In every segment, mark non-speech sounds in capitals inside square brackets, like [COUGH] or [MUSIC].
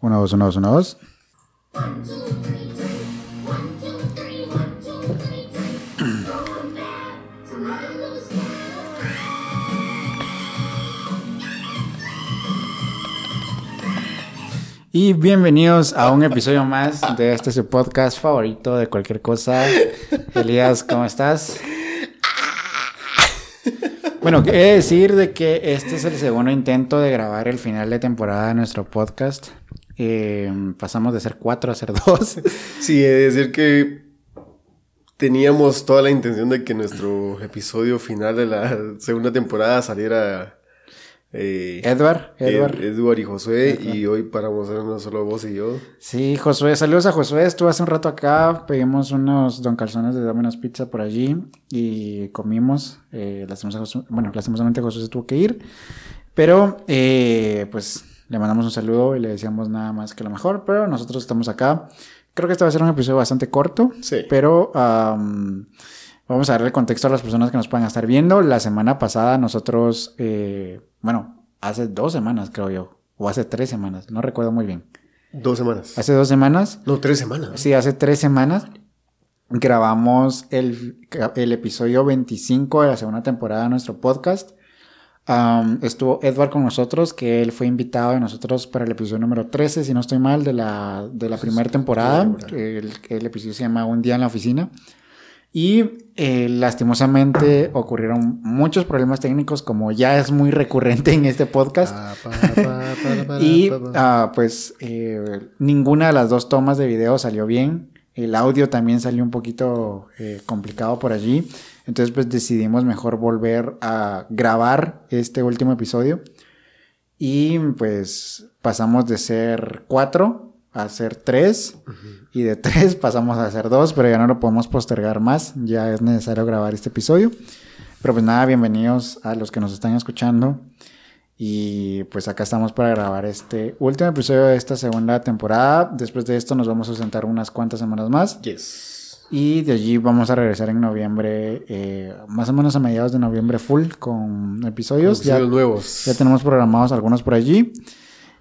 Uno, dos, uno, dos, uno, dos. Y bienvenidos a un episodio más de este su podcast favorito de cualquier cosa. Elías, ¿cómo estás? Bueno, he de decir de que este es el segundo intento de grabar el final de temporada de nuestro podcast. Eh, pasamos de ser cuatro a ser dos. [LAUGHS] Sí, de decir que teníamos toda la intención de que nuestro episodio final de la segunda temporada saliera eh, Edward, Edward. Ed- Edward y Josué, y hoy paramos en uno solo vos y yo. Sí, Josué, saludos a Josué. Estuvo hace un rato acá, pedimos unos don calzones de Domino's Pizza por allí y comimos. Eh, bueno, lastimosamente Josué se tuvo que ir, pero eh, pues le mandamos un saludo y le decíamos nada más que lo mejor, pero nosotros estamos acá. Creo que este va a ser un episodio bastante corto, Sí. pero am, vamos a darle contexto a las personas que nos puedan estar viendo. La semana pasada nosotros, eh, bueno, hace dos semanas creo yo, o hace tres semanas, no recuerdo muy bien. Dos semanas. Hace dos semanas, No, tres semanas. sí, hace tres semanas, grabamos el, el episodio 25 de la segunda temporada de nuestro podcast. Am, estuvo Edward con nosotros, que él fue invitado de nosotros para el episodio número 13, si no estoy mal, de la, de la primera temporada. El, el episodio se llama Un día en la oficina. Y eh, lastimosamente ocurrieron muchos problemas técnicos, como ya es muy recurrente en este podcast. Y ah, pues eh, ninguna de las dos tomas de video salió bien. El audio también salió un poquito eh, complicado por allí. Entonces pues decidimos mejor volver a grabar este último episodio. Y pues pasamos de ser cuatro a ser tres. Y de tres [LAUGHS] pasamos a ser dos, pero ya no lo podemos postergar más. Ya es necesario grabar este episodio. Pero pues nada, bienvenidos a los que nos están escuchando. Y pues acá estamos para grabar este último episodio de esta segunda temporada. Después de esto nos vamos a sentar unas cuantas semanas más. Yes. Y de allí vamos a regresar en noviembre, eh, más o menos a mediados de noviembre full con episodios. Ya, Episodios nuevos. ya tenemos programados algunos por allí.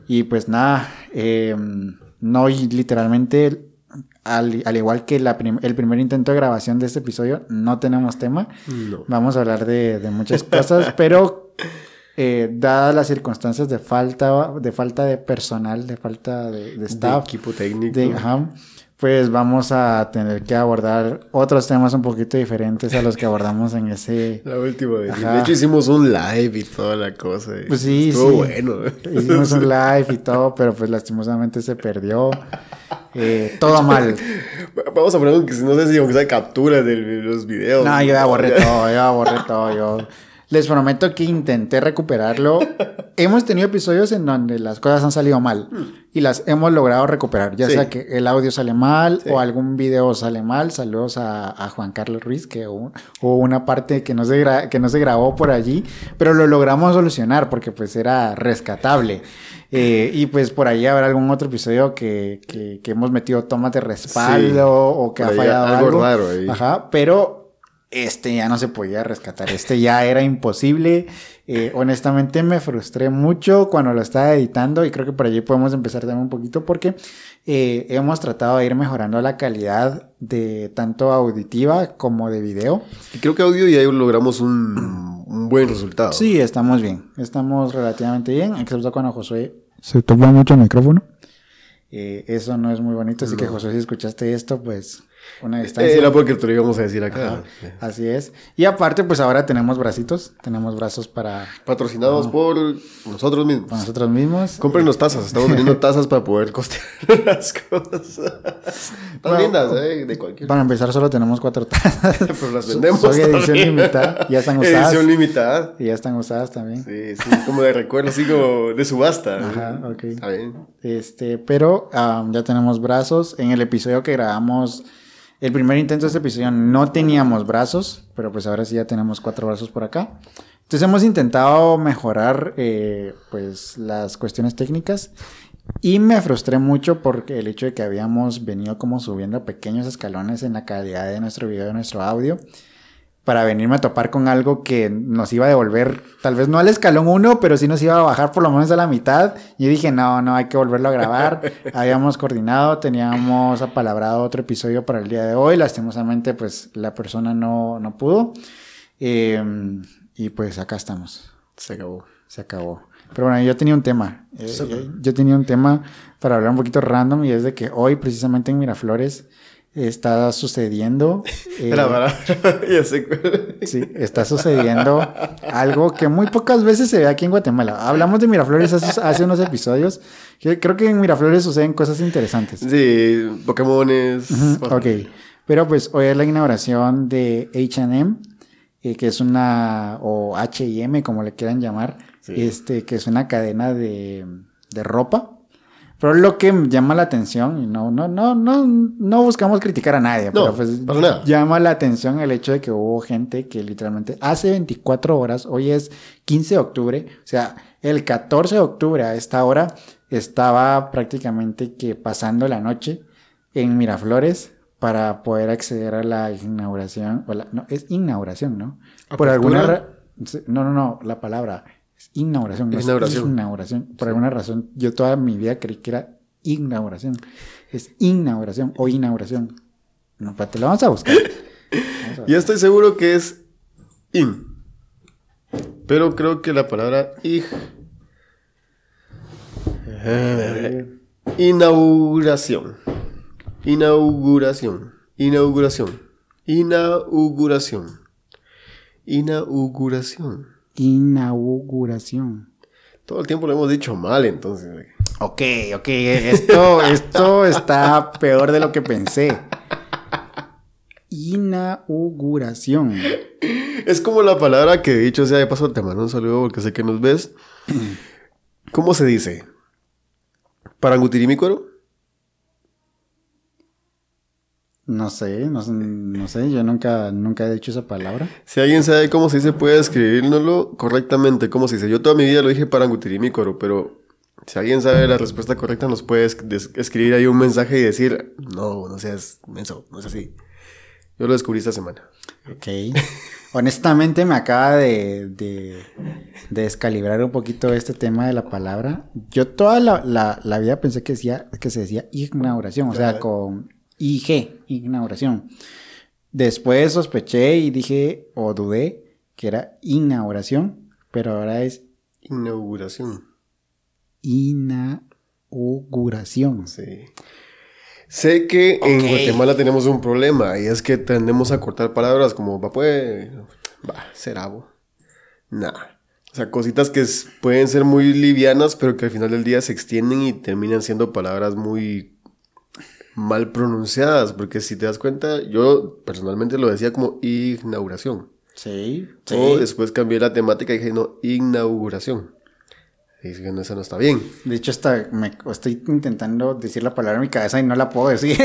Y pues nada, eh, no literalmente, al, al igual que la prim- el primer intento de grabación de este episodio, no tenemos tema. No. Vamos a hablar de, de muchas [LAUGHS] cosas, pero eh, dadas las circunstancias de falta, de falta de personal, de falta de, de De staff, equipo técnico. de- ajá, pues vamos a tener que abordar otros temas un poquito diferentes a los que abordamos en ese... [LAUGHS] La última vez. Ajá. De hecho, hicimos un live y toda la cosa. Pues sí, Estuvo sí. bueno. Hicimos un [LAUGHS] live y todo, pero pues lastimosamente se perdió. Eh, todo [LAUGHS] mal. Vamos a poner que no sé si aunque sea captura de los videos. No, yo ya borré todo, yo ya borré todo. Yo les prometo que intenté recuperarlo. [LAUGHS] hemos tenido episodios en donde las cosas han salido mal y las hemos logrado recuperar. Ya Sí. sea que el audio sale mal Sí. o algún video sale mal. Saludos a, a Juan Carlos Ruiz, que hubo, hubo una parte que no, se gra- que no se grabó por allí, pero lo logramos solucionar porque pues era rescatable. Eh, y pues por ahí habrá algún otro episodio que, que, que hemos metido tomas de respaldo Sí. o que Por ha fallado algo algo. raro ahí. Ajá, pero este ya no se podía rescatar. Este ya era imposible. Eh, honestamente me frustré mucho cuando lo estaba editando y creo que por allí podemos empezar también un poquito porque eh, hemos tratado de ir mejorando la calidad de tanto auditiva como de video. Y creo que audio ya logramos un, un buen resultado. Sí, estamos bien. Estamos relativamente bien, excepto cuando Josué se toma mucho el micrófono. Eh, eso no es muy bonito, así que Josué, si escuchaste esto, pues una distancia. Eh, Era porque te lo íbamos a decir acá. Así es. Y aparte, pues ahora tenemos bracitos, tenemos brazos para, Patrocinados por nosotros mismos. para nosotros mismos. Cómprenos tazas, estamos vendiendo [LAUGHS] tazas para poder costear [LAUGHS] las cosas. Están Bueno, lindas, eh, de cualquier. Para empezar, solo tenemos cuatro [LAUGHS] tazas. Pero las vendemos. Son edición también. limitada, ya están usadas. Edición limitada. Y ya están usadas también. Sí, sí, como de recuerdo, así como de subasta. Ajá, ok. Está bien. Este, pero am, ya tenemos brazos. En el episodio que grabamos, el primer intento de este episodio no teníamos brazos, pero pues ahora sí ya tenemos cuatro brazos por acá. Entonces hemos intentado mejorar eh, pues las cuestiones técnicas y me frustré mucho porque el hecho de que habíamos venido como subiendo pequeños escalones en la calidad de nuestro video, de nuestro audio. Para venirme a topar con algo que nos iba a devolver, tal vez no al escalón 1, pero sí nos iba a bajar por lo menos a la mitad. Y dije, no, no, hay que volverlo a grabar. [LAUGHS] Habíamos coordinado, teníamos apalabrado otro episodio para el día de hoy. Lastimosamente, pues la persona no, no pudo. Em, y pues acá estamos. Se acabó. Se acabó. Pero bueno, yo tenía un tema. Eh, yo tenía un tema para hablar un poquito random y es de que hoy precisamente en Miraflores está sucediendo. [LAUGHS] Eh, [LAUGHS] ya sé Sí, está sucediendo algo que muy pocas veces se ve aquí en Guatemala. Hablamos de Miraflores hace, unos episodios. Creo que en Miraflores suceden cosas interesantes. Sí, Pokémones. ok. Pero pues hoy es la inauguración de HM, eh, que es una, o HM, como le quieran llamar, este, que es una cadena de, de ropa. Pero lo que llama la atención, y no, no, no, no, no buscamos criticar a nadie, pero pues llama la atención el hecho de que hubo gente que literalmente hace 24 horas, hoy es 15 de octubre, o sea, el 14 de octubre a esta hora estaba prácticamente que pasando la noche en Miraflores para poder acceder a la inauguración, o la, no, es inauguración, ¿no? Por alguna no, no, no, la palabra inauguración. inauguración. inauguración. Por alguna razón, yo toda mi vida creí que era inauguración. Es inauguración o inauguración. No, te lo vamos a buscar. [LAUGHS] Yo estoy seguro que es in. Pero creo que la palabra ig. Inauguración. Inauguración. Inauguración. Inauguración. Inauguración. Inauguración. Todo el tiempo lo hemos dicho mal, entonces. Ok, ok, esto, [LAUGHS] esto está peor de lo que pensé. Inauguración. Es como la palabra que he dicho, sea de paso te mando un saludo porque sé que nos ves. [CLEARS THROAT] ¿Cómo se dice? ¿Parangutirimicuero? No sé, no, no, sé, yo nunca, nunca he dicho esa palabra. Si alguien sabe cómo se dice, puede escribirnoslo correctamente, cómo se dice. Yo toda mi vida lo dije para coro, pero si alguien sabe la respuesta correcta, nos puede escribir ahí un mensaje y decir, no, no seas menso, no es así. Yo lo descubrí esta semana. Ok. Honestamente me acaba de, de, descalibrar un poquito este tema de la palabra. Yo toda la, la, la vida pensé que, decía, que se decía inauguración, o sea, con IG, inauguración. Después sospeché y dije o dudé que era inauguración, pero ahora es inauguración. Inauguración. Sí. Sé que en Guatemala tenemos un problema y es que tendemos a cortar palabras como va pues, va, nada. O sea, cositas que pueden ser muy livianas, pero que al final del día se extienden y terminan siendo palabras muy mal pronunciadas, porque si te das cuenta, yo personalmente lo decía como inauguración. Sí, O después cambié la temática y dije, no, inauguración. Y dije, no, eso no está bien. De hecho, hasta me estoy intentando decir la palabra en mi cabeza y no la puedo decir.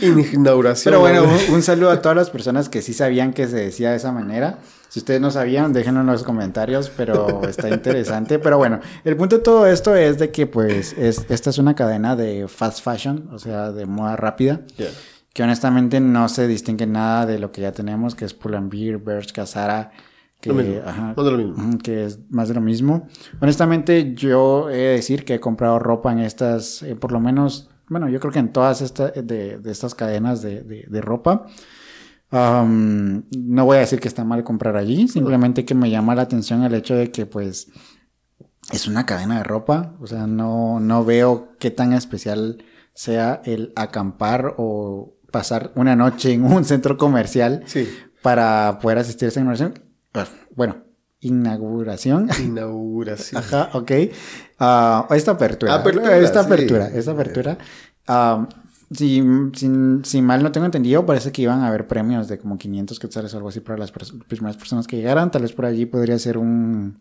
[LAUGHS] inauguración. Pero bueno, un saludo a todas las personas que sí sabían que se decía de esa manera. Si ustedes no sabían, déjenlo en los comentarios, pero está interesante. Pero bueno, el punto de todo esto es de que pues esta es una cadena de fast fashion, o sea, de moda rápida. Que honestamente no se distingue nada de lo que ya tenemos, que es Pull&Bear, Bershka, Zara, que, que es más de lo mismo. Honestamente, yo he de decir que he comprado ropa en estas, eh, por lo menos, bueno, yo creo que en todas estas de, estas cadenas de, de ropa no voy a decir que está mal comprar allí, simplemente que me llama la atención el hecho de que pues es una cadena de ropa, o sea, no, no veo qué tan especial sea el acampar o pasar una noche en un centro comercial para poder asistir a esa inauguración. Ah, bueno, inauguración. Inauguración. Ajá, ok. Ah, esta apertura. esta apertura, esta apertura. Si, si, mal no tengo entendido, parece que iban a haber premios de como 500 quetzales o algo así para las primeras personas que llegaran. Tal vez por allí podría ser un...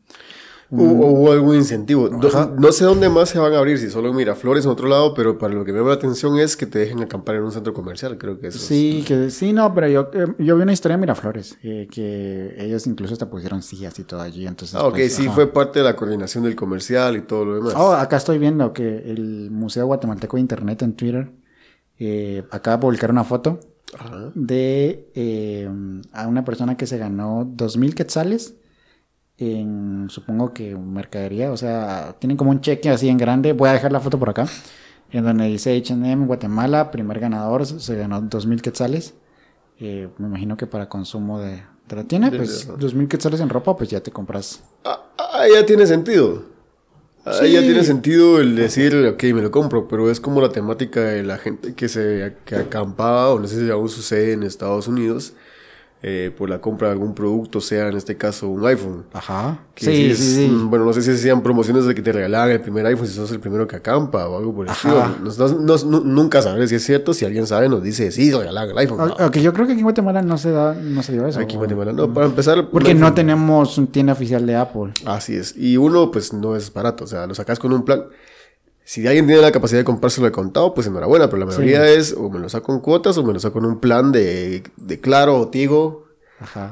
O, algún incentivo. No, sé dónde más se van a abrir, si solo en Miraflores en otro lado, pero para lo que me llama la atención es que te dejen acampar en un centro comercial, creo que eso Sí, que sí, no, pero yo, eh, yo vi una historia en Miraflores, eh, que ellos incluso hasta pusieron sillas y todo allí, entonces... Ah, ok, pues, sí, fue parte de la coordinación del comercial y todo lo demás. Oh, acá estoy viendo que el Museo Guatemalteco de Internet en Twitter eh, acaba de publicar una foto de eh, a una persona que se ganó 2.000 quetzales en, supongo que mercadería, o sea, tienen como un cheque así en grande, voy a dejar la foto por acá, en donde dice H&M Guatemala, primer ganador, se ganó 2.000 quetzales, eh, me imagino que para consumo de, de la tienda, pues 2.000 quetzales en ropa, pues ya te compras. Ah, ah, ya tiene sentido. Ahí ya tiene sentido el decir, ok, me lo compro, pero es como la temática de la gente que se que acampaba, o no sé si aún sucede en Estados Unidos, eh, por la compra de algún producto, sea en este caso un iPhone. Ajá. sí, sí, sí, Bueno, no sé si hacían promociones de que te regalaban el primer iPhone si sos el primero que acampa o algo por el estilo. nunca sabes si es cierto. Si alguien sabe, nos dice, sí, regalaban el iPhone. Aunque yo creo que aquí en Guatemala no se da, no se dio eso. Aquí en Guatemala no. Para empezar. Porque no tenemos un tienda oficial de Apple. Así es. Y uno, pues no es barato. O sea, lo sacas con un plan. Si alguien tiene la capacidad de comprárselo de contado, pues enhorabuena, pero la mayoría es o me lo saco en cuotas o me lo saco en un plan de, de Claro o Tigo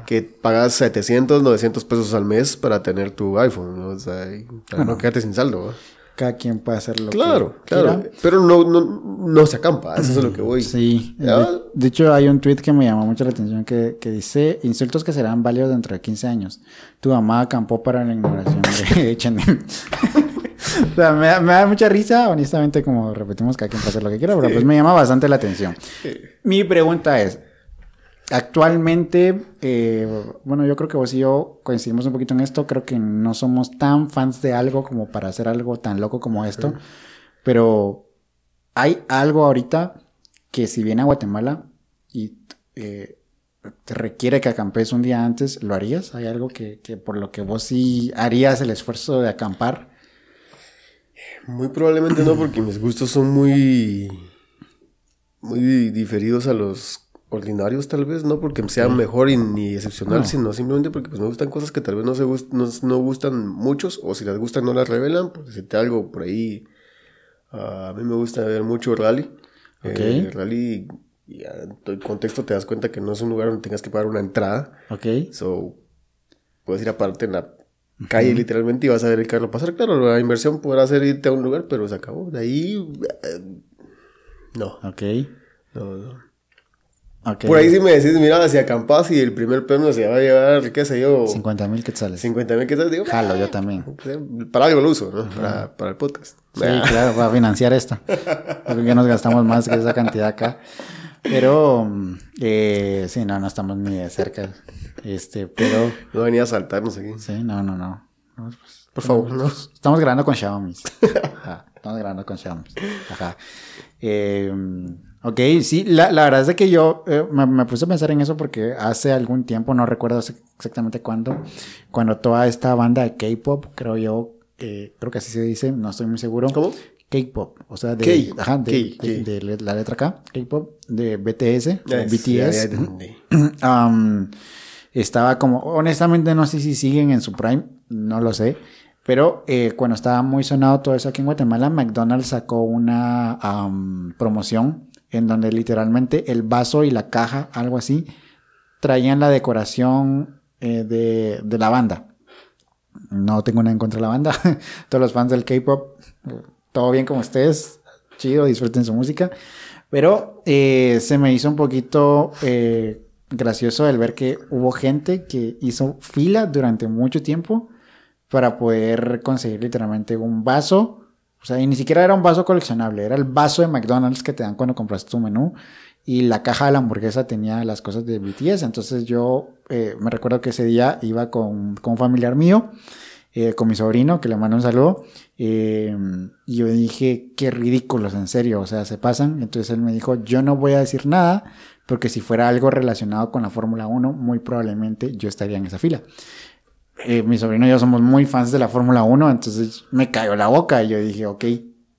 que pagas 700, 900 pesos al mes para tener tu iPhone, ¿no? O sea, para no quedarte sin saldo. Cada quien puede hacer lo claro, que Claro, Pero no, no, no se acampa, eso es lo que voy. Sí. De, hecho, hay un tweet que me llamó mucho la atención que, que, dice: Insultos que serán válidos dentro de 15 años. Tu mamá acampó para la ignoración de [LAUGHS] H&M. [LAUGHS] o sea, me, da mucha risa, honestamente, como repetimos, cada quien puede hacer lo que quiera, pero pues me llama bastante la atención. Mi pregunta es: Actualmente, eh, bueno, yo creo que vos y yo coincidimos un poquito en esto. Creo que no somos tan fans de algo como para hacer algo tan loco como esto. Pero hay algo ahorita que si viene a Guatemala y eh, te requiere que acampes un día antes, ¿lo harías? ¿Hay algo que, que por lo que vos sí harías el esfuerzo de acampar? Muy probablemente no, porque mis gustos son muy, muy diferidos a los ordinarios tal vez, no porque sea mejor y ni excepcional, sino simplemente porque pues, me gustan cosas que tal vez no, se no, gustan muchos o si las gustan no las revelan, por decirte algo por ahí, a mí me gusta ver mucho rally. Eh, rally, y en todo el contexto te das cuenta que no es un lugar donde tengas que pagar una entrada. Ok. So, puedes ir aparte en la calle literalmente y vas a ver el carro pasar. Claro, la inversión podrá ser irte a un lugar, pero se acabó. De ahí, eh, no. Ok. No, no. Por ahí sí me decís, mira, si acampas y el primer premio se va a llevar, qué sé yo. 50 mil quetzales. 50 mil quetzales, digo. Jalo, yo también. Para algo lo uso, ¿no? Para, para, el podcast. Sí, claro, para financiar esto. Porque ya nos gastamos más que esa cantidad acá. Pero, eh, sí, no, no estamos ni de cerca. Este, pero. No venía a saltarnos aquí. Sí, no, no, no. Pues, Por favor, no. Estamos grabando con Xiaomi. [LAUGHS] Ajá, estamos grabando con Xiaomi. Ajá. Eh, Ok, sí, la, la verdad es que yo eh, me, puse a pensar en eso porque hace algún tiempo, no recuerdo exactamente cuándo, cuando toda esta banda de K-pop, creo yo, creo que así se dice, no estoy muy seguro. ¿Cómo? K-pop, o sea, de, ajá, de, de, la letra K, K-pop, de BTS, BTS. [CLEARS THROAT] estaba como, honestamente no sé si siguen en su prime, no lo sé. Pero eh, cuando estaba muy sonado todo eso aquí en Guatemala, McDonald's sacó una promoción en donde literalmente el vaso y la caja, algo así, traían la decoración eh, de, de, la banda. No tengo nada en contra de la banda. [LAUGHS] Todos los fans del K-pop, todo bien como ustedes, chido, disfruten su música. Pero eh, se me hizo un poquito gracioso el ver que hubo gente que hizo fila durante mucho tiempo para poder conseguir literalmente un vaso o sea, y ni siquiera era un vaso coleccionable, era el vaso de McDonald's que te dan cuando compras tu menú. Y la caja de la hamburguesa tenía las cosas de BTS. Entonces yo eh, me recuerdo que ese día iba con, con un familiar mío, eh, con mi sobrino, que le mando un saludo. Eh, y yo dije, qué ridículos, en serio, o sea, se pasan. Entonces él me dijo, yo no voy a decir nada, porque si fuera algo relacionado con la Fórmula 1, muy probablemente yo estaría en esa fila. Eh, mi sobrino y yo somos muy fans de la Fórmula 1, entonces me cayó la boca y yo dije, ok,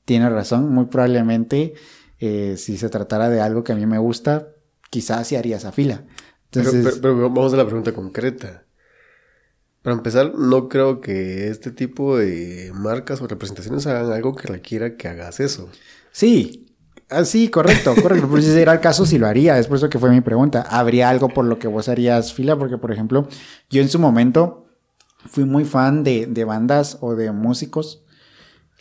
tiene razón, muy probablemente eh, si se tratara de algo que a mí me gusta, quizás sí haría esa fila. Entonces, pero, vamos a la pregunta concreta. Para empezar, no creo que este tipo de marcas o representaciones hagan algo que requiera que hagas eso. Sí, ah, sí, correcto, correcto. Por si era el caso, sí lo haría. Es por eso que fue mi pregunta. ¿Habría algo por lo que vos harías fila? Porque, por ejemplo, yo en su momento fui muy fan de, de bandas o de músicos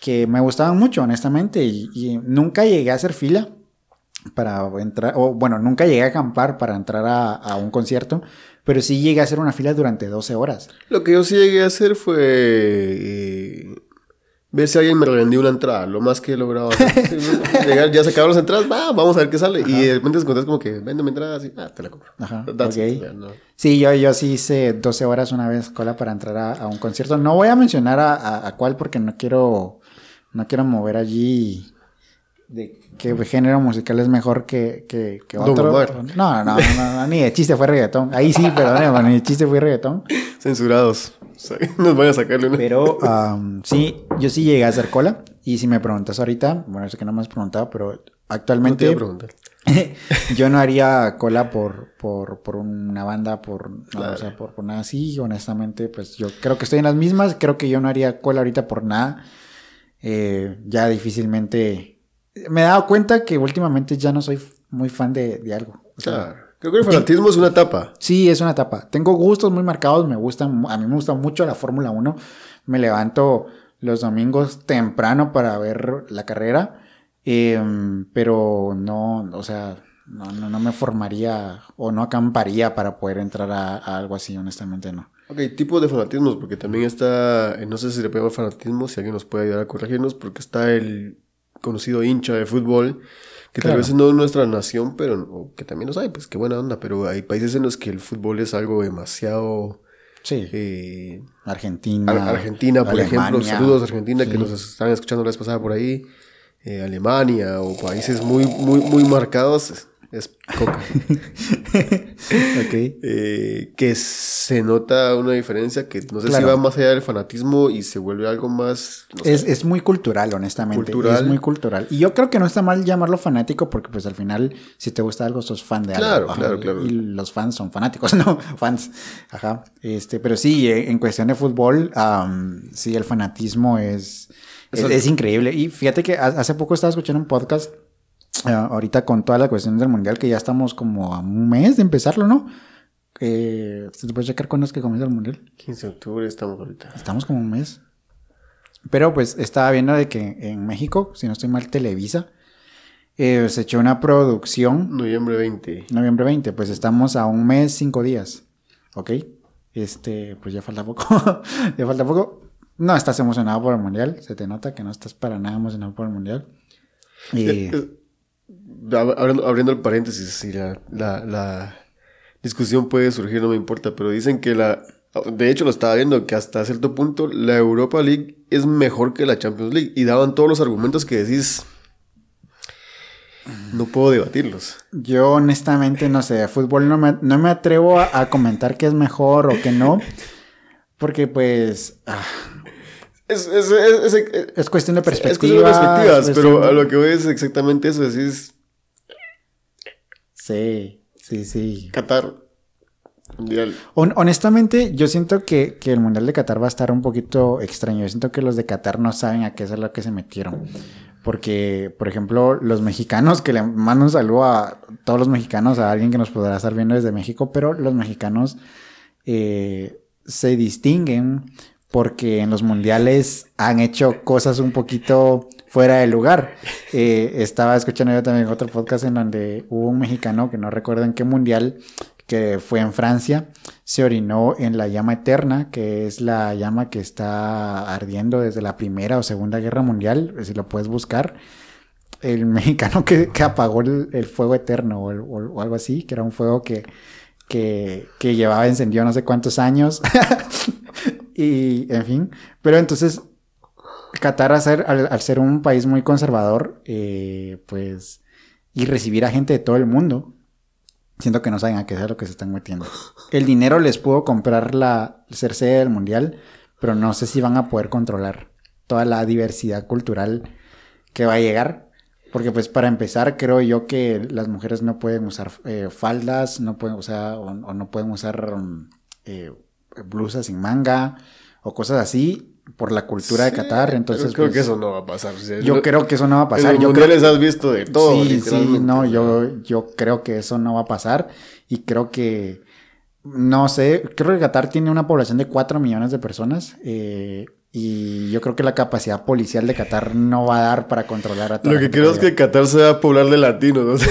que me gustaban mucho, honestamente, y, nunca llegué a hacer fila, para entrar, o bueno, nunca llegué a acampar para entrar a, un concierto, pero sí llegué a hacer una fila durante 12 horas. Lo que yo sí llegué a hacer fue eh, ver si alguien me revendió una entrada, lo más que he logrado. [LAUGHS] Llegar, ya se acabaron las entradas, va, vamos a ver qué sale. Y de repente te encontrás como que, vende mi entrada, así, ah, te la compro. Ajá, Sí, yo, yo sí hice 12 horas una vez cola para entrar a, un concierto. No voy a mencionar a, a, cuál porque no quiero, no quiero mover allí de qué género musical es mejor que, que, que otro. No, no, no, no, ni de chiste fue reggaetón. Ahí sí, perdón, ni de chiste fue reggaetón. Censurados. [LAUGHS] Nos van a sacarle una. Pero sí, yo sí llegué a hacer cola. Y si me preguntas ahorita, bueno, sé que no me has preguntado, pero actualmente. No [LAUGHS] yo no haría cola por, por, por una banda, por, o sea, por, por, nada así. Honestamente, pues yo creo que estoy en las mismas. Creo que yo no haría cola ahorita por nada. Eh, ya difícilmente me he dado cuenta que últimamente ya no soy muy fan de, algo. claro. Creo que el fanatismo es una etapa. Sí, es una etapa. Tengo gustos muy marcados, me gustan, a mí me gusta mucho la Fórmula 1. Me levanto los domingos temprano para ver la carrera, em, pero no, o sea, no, no, me formaría o no acamparía para poder entrar a, algo así, honestamente no. Ok, tipo de fanatismos, porque también está, eh, no sé si le podemos fanatismo, si alguien nos puede ayudar a corregirnos, porque está el conocido hincha de fútbol, que tal vez no es nuestra nación, pero que también los hay, pues qué buena onda, pero hay países en los que el fútbol es algo demasiado... Sí. Eh, Argentina. Argentina, por ejemplo. Saludos Argentina que nos están escuchando la vez pasada por ahí. Eh, Alemania o países muy, muy, muy marcados es coca. [LAUGHS] Eh, que se nota una diferencia que no sé si va más allá del fanatismo y se vuelve algo más... es, muy cultural, honestamente. Es muy cultural. Y yo creo que no está mal llamarlo fanático porque pues al final si te gusta algo sos fan de algo. Claro, claro, claro. Y los fans son fanáticos, [LAUGHS] ¿no? fans. Ajá. Este, pero sí, eh, en cuestión de fútbol, sí, el fanatismo es, es increíble. Y fíjate que hace poco estaba escuchando un podcast ahorita con toda la cuestión del mundial, que ya estamos como a un mes de empezarlo, ¿no? Eh, ¿Se puede checar cuándo es que comienza el mundial? 15 de octubre estamos ahorita. Estamos como un mes. Pero pues estaba viendo de que en México, si no estoy mal, Televisa eh, se echó una producción. Noviembre 20. Noviembre 20, pues estamos a un mes, cinco días. ¿Ok? Este, pues ya falta poco. [LAUGHS] ya falta poco. No estás emocionado por el mundial. Se te nota que no estás para nada emocionado por el mundial. Y... Abriendo, el paréntesis, si la, la, discusión puede surgir, no me importa, pero dicen que la, de hecho lo estaba viendo, que hasta cierto punto la Europa League es mejor que la Champions League y daban todos los argumentos que decís, no puedo debatirlos. Yo honestamente no sé, fútbol no me, no me atrevo a, comentar que es mejor o que no, porque pues... Ah, es, es, es, es, cuestión de perspectivas. perspectivas, pero a lo que voy es exactamente eso. Decís. Sí, sí, sí. Qatar. Mundial. honestamente, yo siento que, que, el Mundial de Qatar va a estar un poquito extraño. Yo siento que los de Qatar no saben a qué es lo que se metieron. Porque, por ejemplo, los mexicanos, que le mando un saludo a todos los mexicanos, a alguien que nos podrá estar viendo desde México, pero los mexicanos eh, se distinguen porque en los mundiales han hecho cosas un poquito fuera de lugar. Eh, estaba escuchando yo también otro podcast en donde hubo un mexicano que no recuerdo en qué mundial, que fue en Francia, se orinó en la llama eterna, que es la llama que está ardiendo desde la Primera o Segunda Guerra Mundial, si lo puedes buscar. El [LAUGHS] mexicano que, apagó el, fuego eterno o, algo así, que era un fuego que, que, que llevaba encendido no sé cuántos años. [LAUGHS] Y, en fin, pero entonces Qatar al ser, un país muy conservador, eh, pues, y recibir a gente de todo el mundo, siento que no saben a qué es lo que se están metiendo. El dinero les pudo comprar la ser sede del mundial, pero no sé si van a poder controlar toda la diversidad cultural que va a llegar. Porque pues para empezar creo yo que las mujeres no pueden usar eh, faldas, no pueden usar o, no pueden usar um, eh, blusas sin manga o cosas así por la cultura de Qatar, entonces... creo que pues, eso no va a pasar. yo creo que eso no va a pasar. En los les has visto de todo. Sí, sí, no, yo, yo creo que eso no va a pasar y creo que, no sé, creo que Qatar tiene una población de 4 millones de personas eh, y yo creo que la capacidad policial de Qatar no va a dar para controlar a todos. Lo que creo es que Qatar se va a poblar de latinos. [LAUGHS]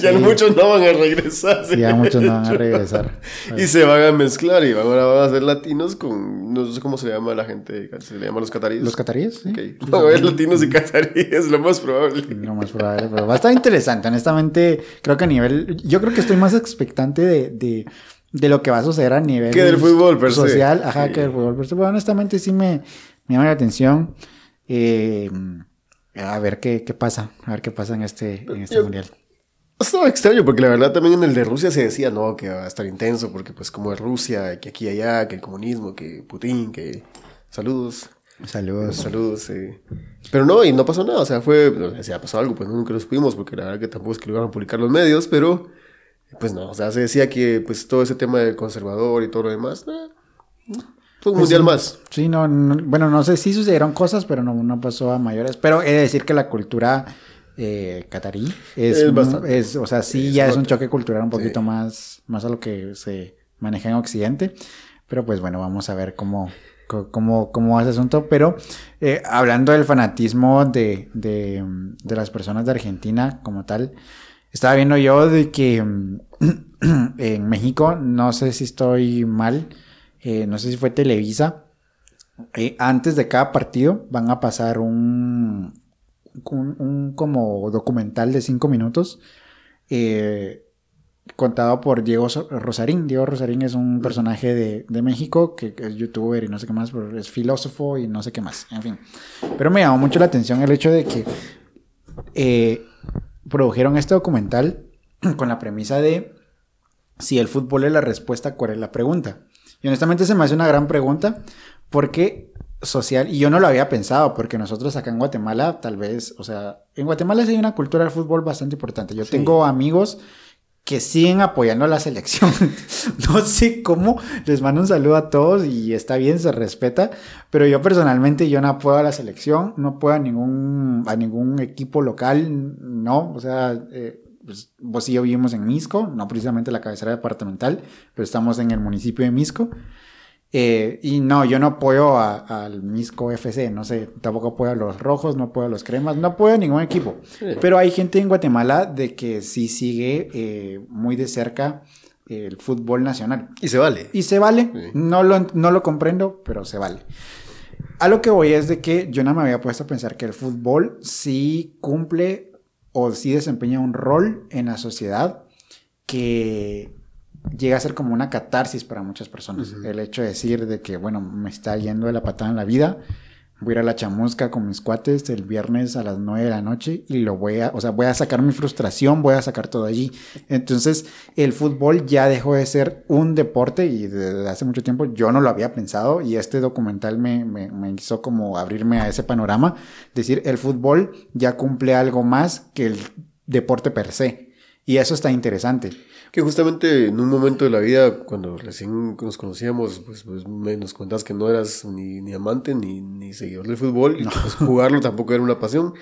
Ya muchos no van a regresar. Sí, ya muchos no van a regresar. [LAUGHS] y se van a mezclar y ahora van a ser latinos con. No sé cómo se llama la gente. ¿Se le llaman los cataríes? ¿Los cataríes? Sí. Okay. [LAUGHS] Van a ver latinos y cataríes, lo más probable. Lo más probable, pero va a estar interesante. Honestamente, creo que a nivel. Yo creo que estoy más expectante de de lo que va a suceder a nivel que del fútbol per social, ajá, que del fútbol per se. Bueno, honestamente sí me, me llama la atención. Eh, a ver qué, qué, pasa, a ver qué pasa en este, en este mundial. Estaba extraño porque la verdad también en el de Rusia se decía, no, que va a estar intenso porque pues como es Rusia, que aquí y allá, que el comunismo, que Putin, que saludos. Saludos. Saludos, sí. Pero no, y no pasó nada, o sea, fue, si ha pasado algo, pues nunca lo supimos porque la verdad que tampoco es que lo iban a publicar los medios, pero pues no, o sea, se decía que pues todo ese tema del conservador y todo lo demás, eh, fue un pues mundial más. Sí, no, bueno, no sé si sucedieron cosas, pero no, no pasó a mayores. Pero he de decir que la cultura eh, catarí es, es, o sea, sí, ya es un choque cultural un poquito más, más a lo que se maneja en Occidente. Pero pues bueno, vamos a ver cómo, cómo, cómo va ese asunto. Pero eh, hablando del fanatismo de, de, de las personas de Argentina como tal, estaba viendo yo de que mm, [CLEARS THROAT] en México, no sé si estoy mal, eh, no sé si fue Televisa, eh, antes de cada partido van a pasar un, un, como documental de cinco minutos eh, contado por Diego Rosarín. Diego Rosarín es un personaje de, de, México que es youtuber y no sé qué más, pero es filósofo y no sé qué más, en fin. Pero me llamó mucho la atención el hecho de que produjeron este documental [CLEARS THROAT] con la premisa de si el fútbol es la respuesta, ¿cuál es la pregunta? Y honestamente se me hace una gran pregunta porque social, y yo no lo había pensado, porque nosotros acá en Guatemala, tal vez, o sea, en Guatemala sí hay una cultura del fútbol bastante importante. Yo tengo amigos que siguen apoyando a la selección. [LAUGHS] no sé cómo, les mando un saludo a todos y está bien, se respeta, pero yo personalmente yo no apoyo a la selección, no apoyo a ningún, a ningún equipo local, no, o sea, eh, pues, vos y yo vivimos en Misco, no precisamente la cabecera departamental, pero estamos en el municipio de Misco. Eh, y no, yo no apoyo al Misco FC, no sé, tampoco apoyo a los rojos, no apoyo a los cremas, no apoyo a ningún equipo. Pero hay gente en Guatemala de que sí sigue eh, muy de cerca el fútbol nacional. Y se vale. Y se vale, no, lo, no lo comprendo, pero se vale. A lo que voy es de que yo no me había puesto a pensar que el fútbol sí cumple o sí desempeña un rol en la sociedad que llega a ser como una catarsis para muchas personas. El hecho de decir de que, bueno, me está yendo de la patada en la vida, voy a ir a la chamusca con mis cuates el viernes a las 9 de la noche y lo voy a, o sea, voy a sacar mi frustración, voy a sacar todo allí. Entonces, el fútbol ya dejó de ser un deporte y desde hace mucho tiempo yo no lo había pensado y este documental me, me, me hizo como abrirme a ese panorama, decir, el fútbol ya cumple algo más que el deporte per se. Y eso está interesante. Que justamente en un momento de la vida, cuando recién nos conocíamos, pues, pues nos contabas que no eras ni, ni amante ni, ni, seguidor del fútbol y pues, jugarlo tampoco era una pasión.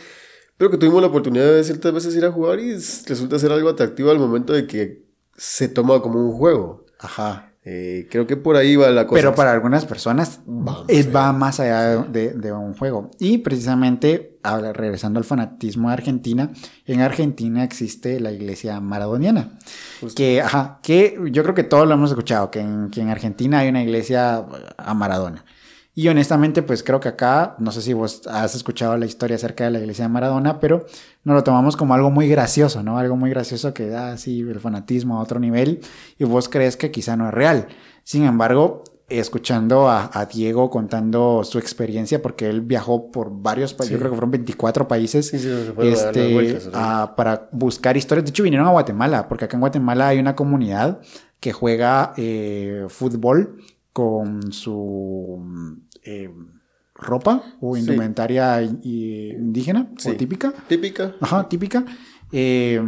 Pero que tuvimos la oportunidad de ciertas veces ir a jugar y resulta ser algo atractivo al momento de que se toma como un juego. Ajá. Eh, creo que por ahí va la cosa. Pero para algunas personas va más allá de, un juego. Y precisamente, regresando al fanatismo de Argentina, en Argentina existe la iglesia maradoniana. Que, ajá, que yo creo que todos lo hemos escuchado, que en, que en Argentina hay una iglesia a Maradona. Y honestamente, pues creo que acá, no sé si vos has escuchado la historia acerca de la iglesia de Maradona, pero nos lo tomamos como algo muy gracioso, ¿no? Algo muy gracioso que da así el fanatismo a otro nivel y vos crees que quizá no es real. Sin embargo, escuchando a, Diego contando su experiencia, porque él viajó por varios países, yo creo que fueron 24 países, este, para buscar historias. De hecho, vinieron a Guatemala, porque acá en Guatemala hay una comunidad que juega eh, fútbol con su eh, ropa o indumentaria indígena o típica. Típica. Ajá, típica. Eh,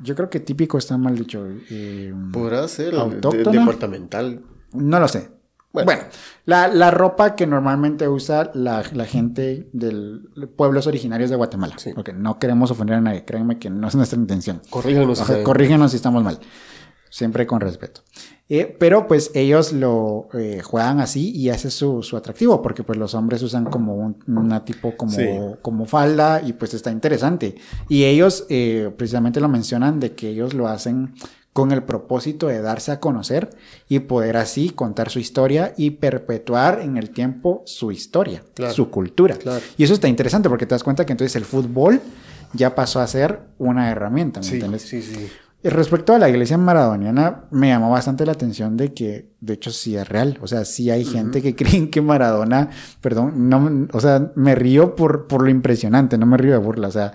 yo creo que típico está mal dicho. Eh, Podrá ser departamental. No lo sé. Bueno, la, ropa que normalmente usa la, gente de pueblos originarios de Guatemala. Porque no queremos ofender a nadie. Créanme que no es nuestra intención. Corrígenos. corrígenos si estamos mal. siempre con respeto. Eh, pero pues ellos lo eh, juegan así y hace su, su, atractivo, porque pues los hombres usan como un, una tipo como, como falda y pues está interesante. Y ellos eh, precisamente lo mencionan de que ellos lo hacen con el propósito de darse a conocer y poder así contar su historia y perpetuar en el tiempo su historia, su cultura. Y eso está interesante porque te das cuenta que entonces el fútbol ya pasó a ser una herramienta, ¿me entiendes? Sí, sí. Respecto a la iglesia maradoniana, me llamó bastante la atención de que, de hecho, sí es real. O sea, sí hay gente que [LAUGHS] creen que Maradona, perdón, no, o sea, me río por, por lo impresionante, no me río de burla. O sea,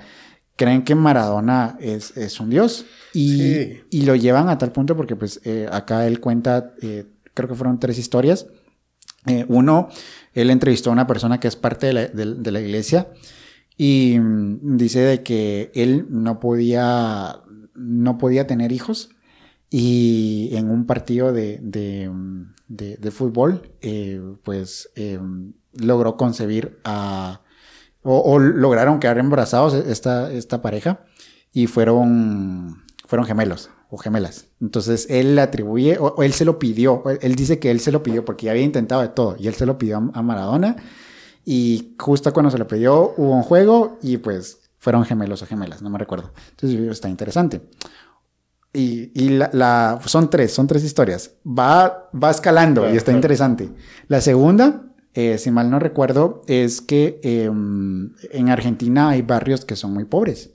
creen que Maradona es, es un dios y, y, lo llevan a tal punto porque, pues, eh, acá él cuenta, eh, creo que fueron tres historias. Eh, uno, él entrevistó a una persona que es parte de la, de la iglesia y mm, dice de que él no podía no podía tener hijos y en un partido de, de, fútbol, eh, pues eh, logró concebir a, o, lograron quedar embarazados esta, esta pareja y fueron, fueron gemelos o gemelas. Entonces él atribuye, o, él se lo pidió, él dice que él se lo pidió porque ya había intentado de todo y él se lo pidió a Maradona y justo cuando se lo pidió hubo un juego y pues fueron gemelos o gemelas, no me recuerdo. Entonces está interesante. Y, y la, son tres, son tres historias. Va, va escalando y está interesante. La segunda, eh, si mal no recuerdo, es que em, en Argentina hay barrios que son muy pobres.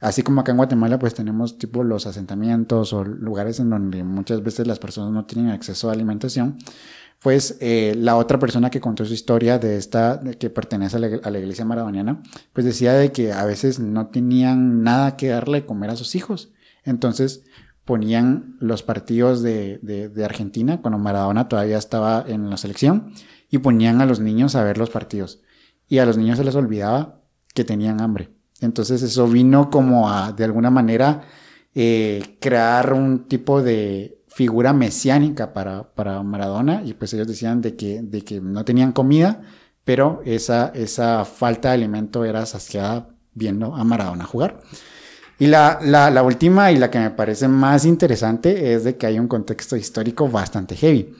Así como acá en Guatemala, pues tenemos tipo los asentamientos o lugares en donde muchas veces las personas no tienen acceso a alimentación pues eh, la otra persona que contó su historia de esta, que pertenece a la, iglesia maradoniana, pues decía de que a veces no tenían nada que darle de comer a sus hijos. Entonces ponían los partidos de, de, Argentina, cuando Maradona todavía estaba en la selección, y ponían a los niños a ver los partidos. Y a los niños se les olvidaba que tenían hambre. Entonces eso vino como a, de alguna manera, eh, crear un tipo de figura mesiánica para, para Maradona y pues ellos decían de que, de que no tenían comida, pero esa, esa falta de alimento era saciada viendo a Maradona jugar. Y la, la, la, última y la que me parece más interesante es de que hay un contexto histórico bastante heavy.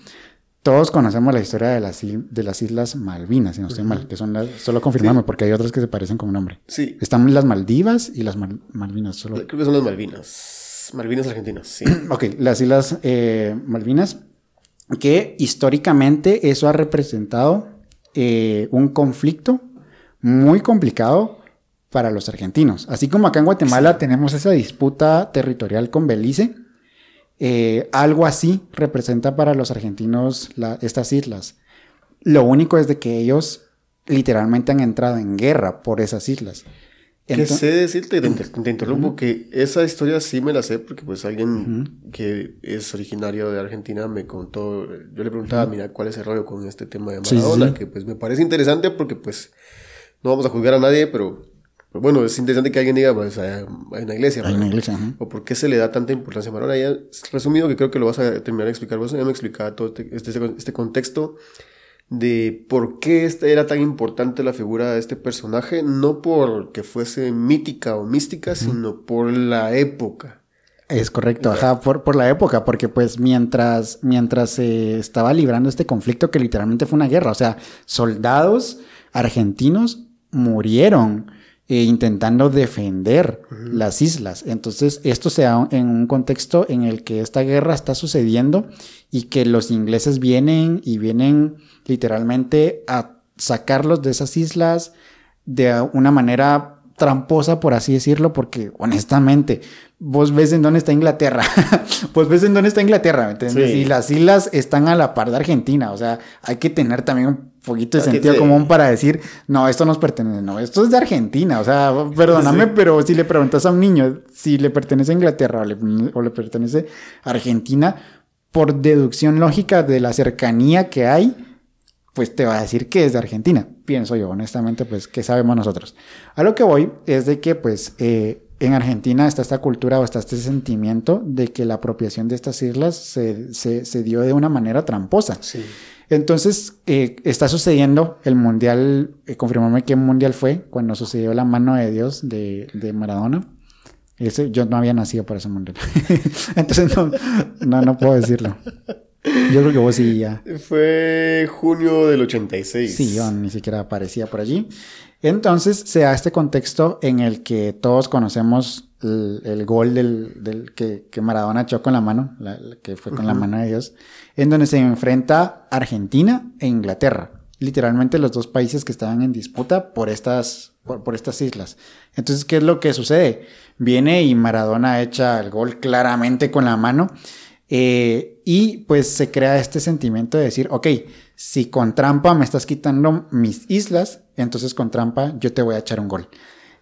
Todos conocemos la historia de las, de las Islas Malvinas, si no estoy mal, que son las, solo confirmame porque hay otras que se parecen con nombre. Sí. Están las Maldivas y las Malvinas. Solo... Creo que son las Malvinas. Malvinas Argentinas, sí. [CLEARS THROAT] ok, las Islas eh, Malvinas, que históricamente eso ha representado eh, un conflicto muy complicado para los argentinos. Así como acá en Guatemala tenemos esa disputa territorial con Belice, eh, algo así representa para los argentinos estas islas. Lo único es de que ellos literalmente han entrado en guerra por esas islas. Que sé decirte, te, interrumpo, que esa historia sí me la sé porque pues alguien que es originario de Argentina me contó, yo le preguntaba, mira, ¿cuál es el rollo con este tema de Maradona? Que pues me parece interesante porque pues no vamos a juzgar a nadie, pero pues, bueno, es interesante que alguien diga, pues hay, una iglesia. Hay una iglesia. O por qué se le da tanta importancia a Maradona. Ya, resumido, que creo que lo vas a terminar de explicar vos, ya me explicaba todo este, este, este contexto de por qué era tan importante la figura de este personaje, no porque fuese mítica o mística, sino por la época. Es correcto, ajá, por, por, la época, porque pues mientras, mientras se estaba librando este conflicto que literalmente fue una guerra, o sea, soldados argentinos murieron eh, intentando defender las islas. Entonces, esto se da en un contexto en el que esta guerra está sucediendo y que los ingleses vienen y vienen literalmente a sacarlos de esas islas de una manera tramposa, por así decirlo, porque honestamente, vos ves en dónde está Inglaterra, [LAUGHS] vos ves en dónde está Inglaterra, ¿me entiendes? Y las islas están a la par de Argentina, o sea, hay que tener también un poquito de sentido común para decir, no, esto nos pertenece, no, esto es de Argentina, o sea, perdóname, pero si le preguntas a un niño si le pertenece a Inglaterra o le pertenece a Argentina, por deducción lógica de la cercanía que hay, pues te va a decir que es de Argentina. Pienso yo, honestamente, pues, ¿qué sabemos nosotros? A lo que voy es de que, pues, eh, en Argentina está esta cultura o está este sentimiento de que la apropiación de estas islas se, se, dio de una manera tramposa. Sí. Entonces, eh, está sucediendo el mundial, eh, confirmame qué mundial fue, cuando sucedió la mano de Dios de, de Maradona. Ese, yo no había nacido para ese mundial. [LAUGHS] Entonces no, no, no puedo decirlo. Yo creo que vos sí ya. Fue junio del 86. Sí, yo ni siquiera aparecía por allí. Entonces se da este contexto en el que todos conocemos el, el gol del, del que, que, Maradona echó con la mano, la, que fue con la mano de Dios, en donde se enfrenta Argentina e Inglaterra. Literalmente los dos países que estaban en disputa por estas, por, por estas islas. Entonces, ¿qué es lo que sucede? Viene y Maradona echa el gol claramente con la mano. Eh, y pues se crea este sentimiento de decir, ok, si con trampa me estás quitando mis islas, entonces con trampa yo te voy a echar un gol.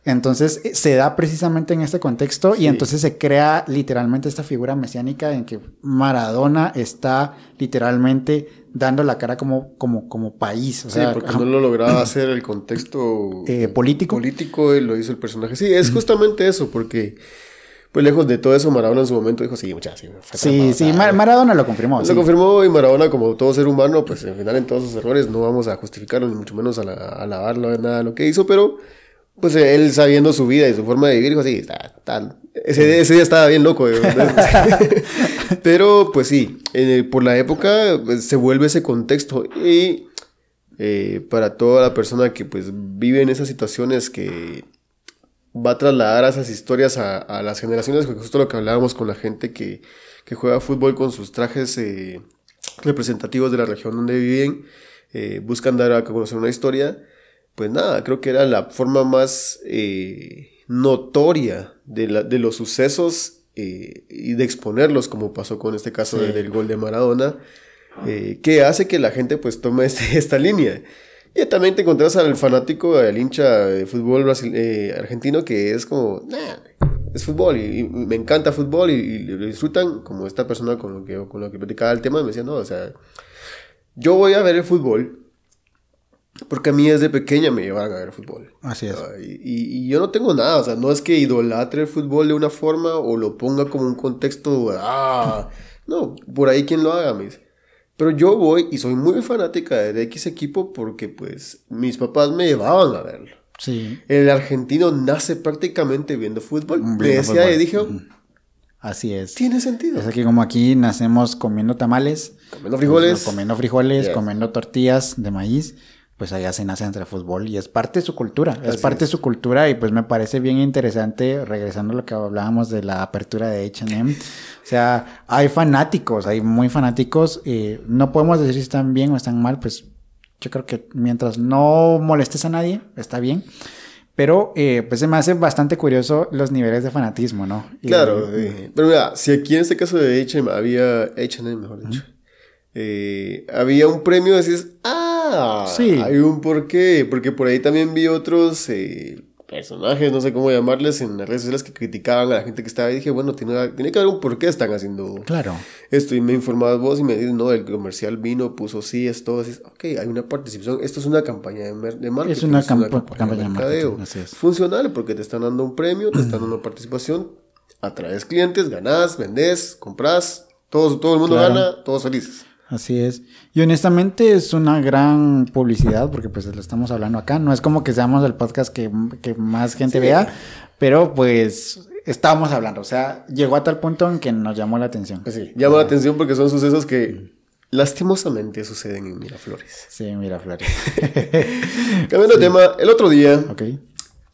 Entonces eh, se da precisamente en este contexto y entonces se crea literalmente esta figura mesiánica en que Maradona está literalmente dando la cara como, como, como país. O sí, porque no lo lograba hacer el contexto eh, político. Político y lo hizo el personaje. Sí, es justamente eso, porque pues lejos de todo eso, Maradona en su momento dijo, sí, muchachos. Sí, sí, sí Maradona lo confirmó. Lo confirmó y Maradona, como todo ser humano, pues al final en todos sus errores no vamos a justificarlo, ni mucho menos a, la, a alabarlo de nada lo que hizo, pero pues él sabiendo su vida y su forma de vivir, dijo, sí, está, tal. Ese, ese, día estaba bien loco. [LAUGHS] pero pues sí, por la época pues, se vuelve ese contexto y eh, para toda la persona que pues vive en esas situaciones que va a trasladar esas historias a, las generaciones, justo lo que hablábamos con la gente que, juega fútbol con sus trajes eh, representativos de la región donde viven, eh, buscan dar a conocer una historia, pues nada, creo que era la forma más eh, notoria de, la, de, los sucesos y de exponerlos, como pasó con este caso del gol de Maradona, que hace que la gente pues tome [LAUGHS] este, esta línea. Y también te encontrás al fanático, al hincha de fútbol eh, argentino que es como, es fútbol y, me encanta fútbol y, lo disfrutan, como esta persona con lo que, con lo que platicaba el tema, me decía, no, o sea, yo voy a ver el fútbol porque a mí desde pequeña me llevaron a ver fútbol. Así es. Y, yo no tengo nada, o sea, no es que idolatre el fútbol de una forma o lo ponga como un contexto, ah, no, por ahí quien lo haga, me dice. Pero yo voy y soy muy fanática de X equipo porque pues mis papás me llevaban a verlo. Sí. El argentino nace prácticamente viendo fútbol. me decía y dije, Así es. Tiene sentido. Es que como aquí nacemos comiendo tamales. Comiendo frijoles. Comiendo frijoles, comiendo tortillas de maíz pues allá se nace entre fútbol y es parte de su cultura, es parte de su cultura y pues me parece bien interesante, regresando a lo que hablábamos de la apertura de H&M, o sea, hay fanáticos, hay muy fanáticos, eh, no podemos decir si están bien o están mal, pues yo creo que mientras no molestes a nadie, está bien. Pero eh, pues se me hace bastante curioso los niveles de fanatismo, ¿no? claro, pero mira, si aquí en este caso de H&M había, H&M mejor dicho, eh, había un premio, decís, ah, sí. hay un porqué, porque por ahí también vi otros eh, personajes, no sé cómo llamarles, en las redes sociales que criticaban a la gente que estaba ahí. Dije, bueno, tiene, tiene que haber un porqué están haciendo claro. esto. Y me informabas vos y me dices, no, el comercial vino, puso sí, es todo. Así, ok, hay una participación. Esto es una campaña de, marketing. Es una, campaña, de mercadeo. Funcional porque te están dando un premio, te están dando [CLEARS THROAT] participación, atraes clientes, ganás, vendés, compras, todo, todo el mundo gana, todos felices. Así es. Y honestamente es una gran publicidad porque pues lo estamos hablando acá. No es como que seamos el podcast que, más gente vea, pero pues estábamos hablando. O sea, llegó a tal punto en que nos llamó la atención. Pues sí, llama la atención porque son sucesos que lastimosamente suceden en Miraflores. Sí, Miraflores. [LAUGHS] Cambiando de tema, el otro día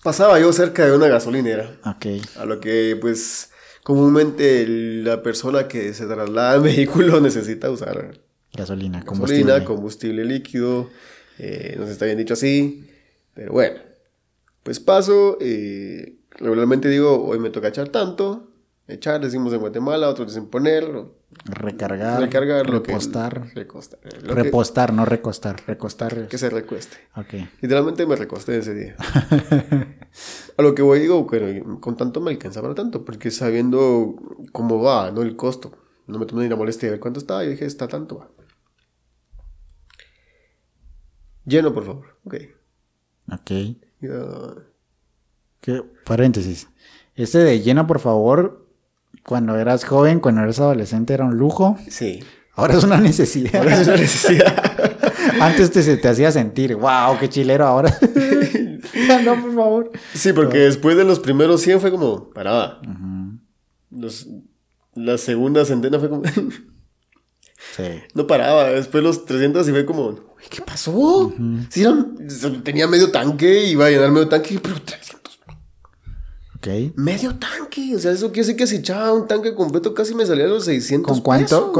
pasaba yo cerca de una gasolinera. Ok. A lo que pues comúnmente la persona que se traslada en [LAUGHS] vehículo necesita usar gasolina, combustible, combustible líquido, eh, no está bien dicho así, pero bueno, pues paso, eh, regularmente digo, hoy me toca echar tanto, echar, decimos en Guatemala, otros dicen poner, recargar, recargar repostar, repostar, no recostar, recostar. Que se recueste. Okay. Literalmente me recosté ese día. [LAUGHS] a lo que voy digo, bueno, con tanto me alcanza para tanto, porque sabiendo cómo va, no el costo, no me tomé ni la molestia de ver cuánto estaba, y dije, está tanto, va. Lleno, por favor. Ok. Ok. ¿Qué? Paréntesis. Este de lleno, por favor, cuando eras joven, cuando eras adolescente, era un lujo. Sí. Ahora es una necesidad. Ahora es una necesidad. [LAUGHS] Antes te, te hacía sentir, wow, qué chilero ahora. [LAUGHS] [LAUGHS] no, por favor. Sí, porque después de los primeros 100 fue como, parada. los, la segunda centena fue como... [LAUGHS] sí. No paraba. Después los 300 y fue como, ¿qué pasó? Si tenía medio tanque, iba a llenar medio tanque, pero 300 Medio tanque. O sea, eso quiere decir que si echaba un tanque completo casi me salía los 600 ¿Con cuánto,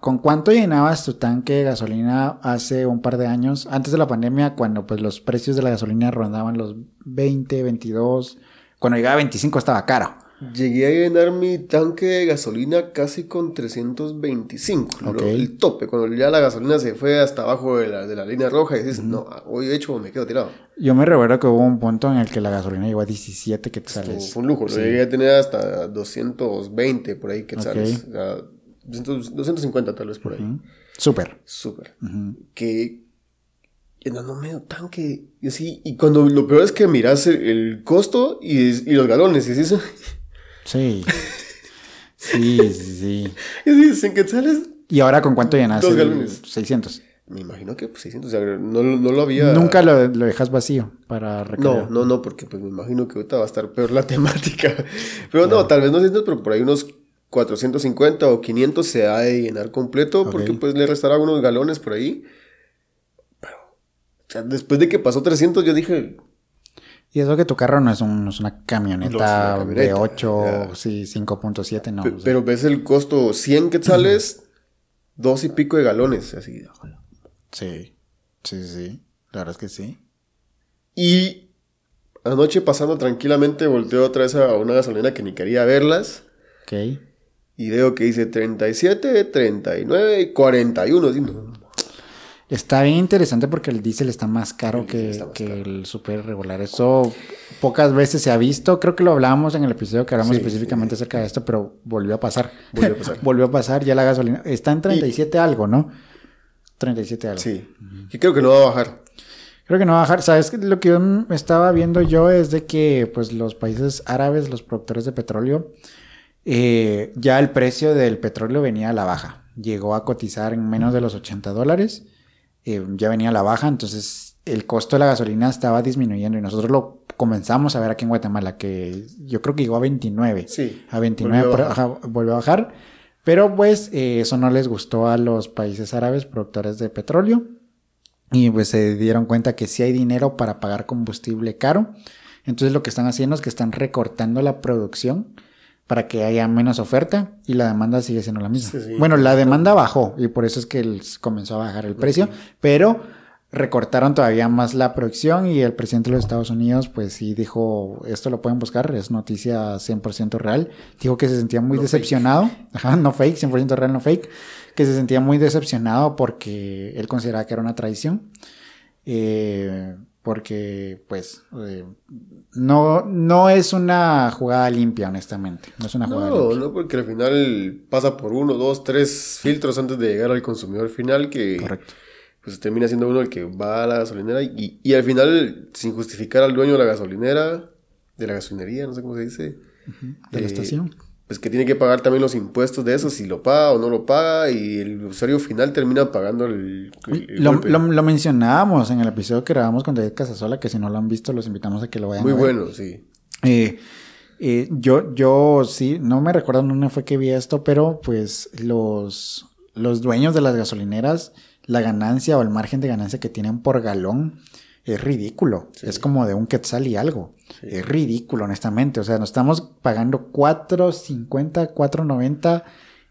Con, cuánto llenabas tu tanque de gasolina hace un par de años? Antes de la pandemia, cuando pues los precios de la gasolina rondaban los 20, 22. Cuando llegaba a 25 estaba caro. Llegué a llenar mi tanque de gasolina casi con 325. el tope, cuando ya la gasolina se fue hasta abajo de la, de la línea roja y dices, no, hoy he hecho me quedo tirado. Yo me recuerdo que hubo un punto en el que la gasolina llegó a 17 quetzales. Fue un lujo, lo llegué a tener hasta 220 por ahí quetzales. Okay. 250 tal vez por ahí. Súper. Súper. Que llenando medio tanque y así. Y cuando lo peor es que miras el, costo y, y, los galones y eso. [LAUGHS] Sí. Sí, sí, sí. Y quetzales. ¿Y ahora con cuánto llenas? Dos galones. 600. Me imagino que pues, 600, o sea, no, no lo había... Nunca lo, lo, dejas vacío para recargar. No, no, no, porque pues me imagino que ahorita va a estar peor la [LAUGHS] temática. Pero no, tal vez no 600, pero por ahí unos 450 o 500 se ha de llenar completo, porque pues le restará unos galones por ahí. Pero, o sea, después de que pasó 300, yo dije... Y eso que tu carro no es, un, no es una camioneta, de 8, sí, 5.7, no. Pero, ves el costo, 100 quetzales, dos y pico de galones, así. Sí, sí, sí, la verdad es que sí. Y anoche pasando tranquilamente volteo otra vez a una gasolina que ni quería verlas. Ok. Y veo que dice 37, 39 y 41. Está bien interesante porque el diésel está más caro que, el super regular. Eso pocas veces se ha visto. Creo que lo hablábamos en el episodio que hablamos específicamente acerca de esto, pero volvió a pasar. Volvió a [LAUGHS] pasar. volvió a pasar. Ya la gasolina está en 37 algo, ¿no? 37 algo. Sí. Y creo que no va a bajar. Creo que no va a bajar. ¿Sabes? Lo que yo estaba viendo yo es de que pues los países árabes, los productores de petróleo, eh, ya el precio del petróleo venía a la baja. Llegó a cotizar en menos de los 80 dólares. Eh, ya venía a la baja, entonces el costo de la gasolina estaba disminuyendo y nosotros lo comenzamos a ver aquí en Guatemala, que yo creo que llegó a 29. Sí. A 29, volvió a bajar. Pero pues eh, eso no les gustó a los países árabes productores de petróleo y pues se dieron cuenta que sí hay dinero para pagar combustible caro. Entonces lo que están haciendo es que están recortando la producción para que haya menos oferta y la demanda sigue siendo la misma. Bueno, la demanda bajó y por eso es que comenzó a bajar el precio, pero recortaron todavía más la producción y el presidente de los Estados Unidos pues sí dijo, esto lo pueden buscar, es noticia 100% real, dijo que se sentía muy decepcionado, [LAUGHS] ajá, no fake, 100% real, no fake, que se sentía muy decepcionado porque él consideraba que era una traición, eh, porque pues eh, no, no es una jugada limpia, honestamente, no es una jugada no, No, porque al final pasa por uno, dos, tres filtros antes de llegar al consumidor final que... Correcto pues termina siendo uno el que va a la gasolinera y, y al final, sin justificar al dueño de la gasolinera, de la gasolinería, no sé cómo se dice. De la eh, estación. Pues que tiene que pagar también los impuestos de eso, si lo paga o no lo paga, y el usuario final termina pagando el. lo, lo, mencionábamos en el episodio que grabamos con David Casasola, que si no lo han visto, los invitamos a que lo vayan Muy a ver. Muy bueno, sí. Eh, eh, yo, yo sí, no me recuerdo dónde fue que vi esto, pero pues los, los dueños de las gasolineras la ganancia o el margen de ganancia que tienen por galón es ridículo. Es como de un quetzal y algo. Es ridículo, honestamente. O sea, nos estamos pagando 4.50, 4.90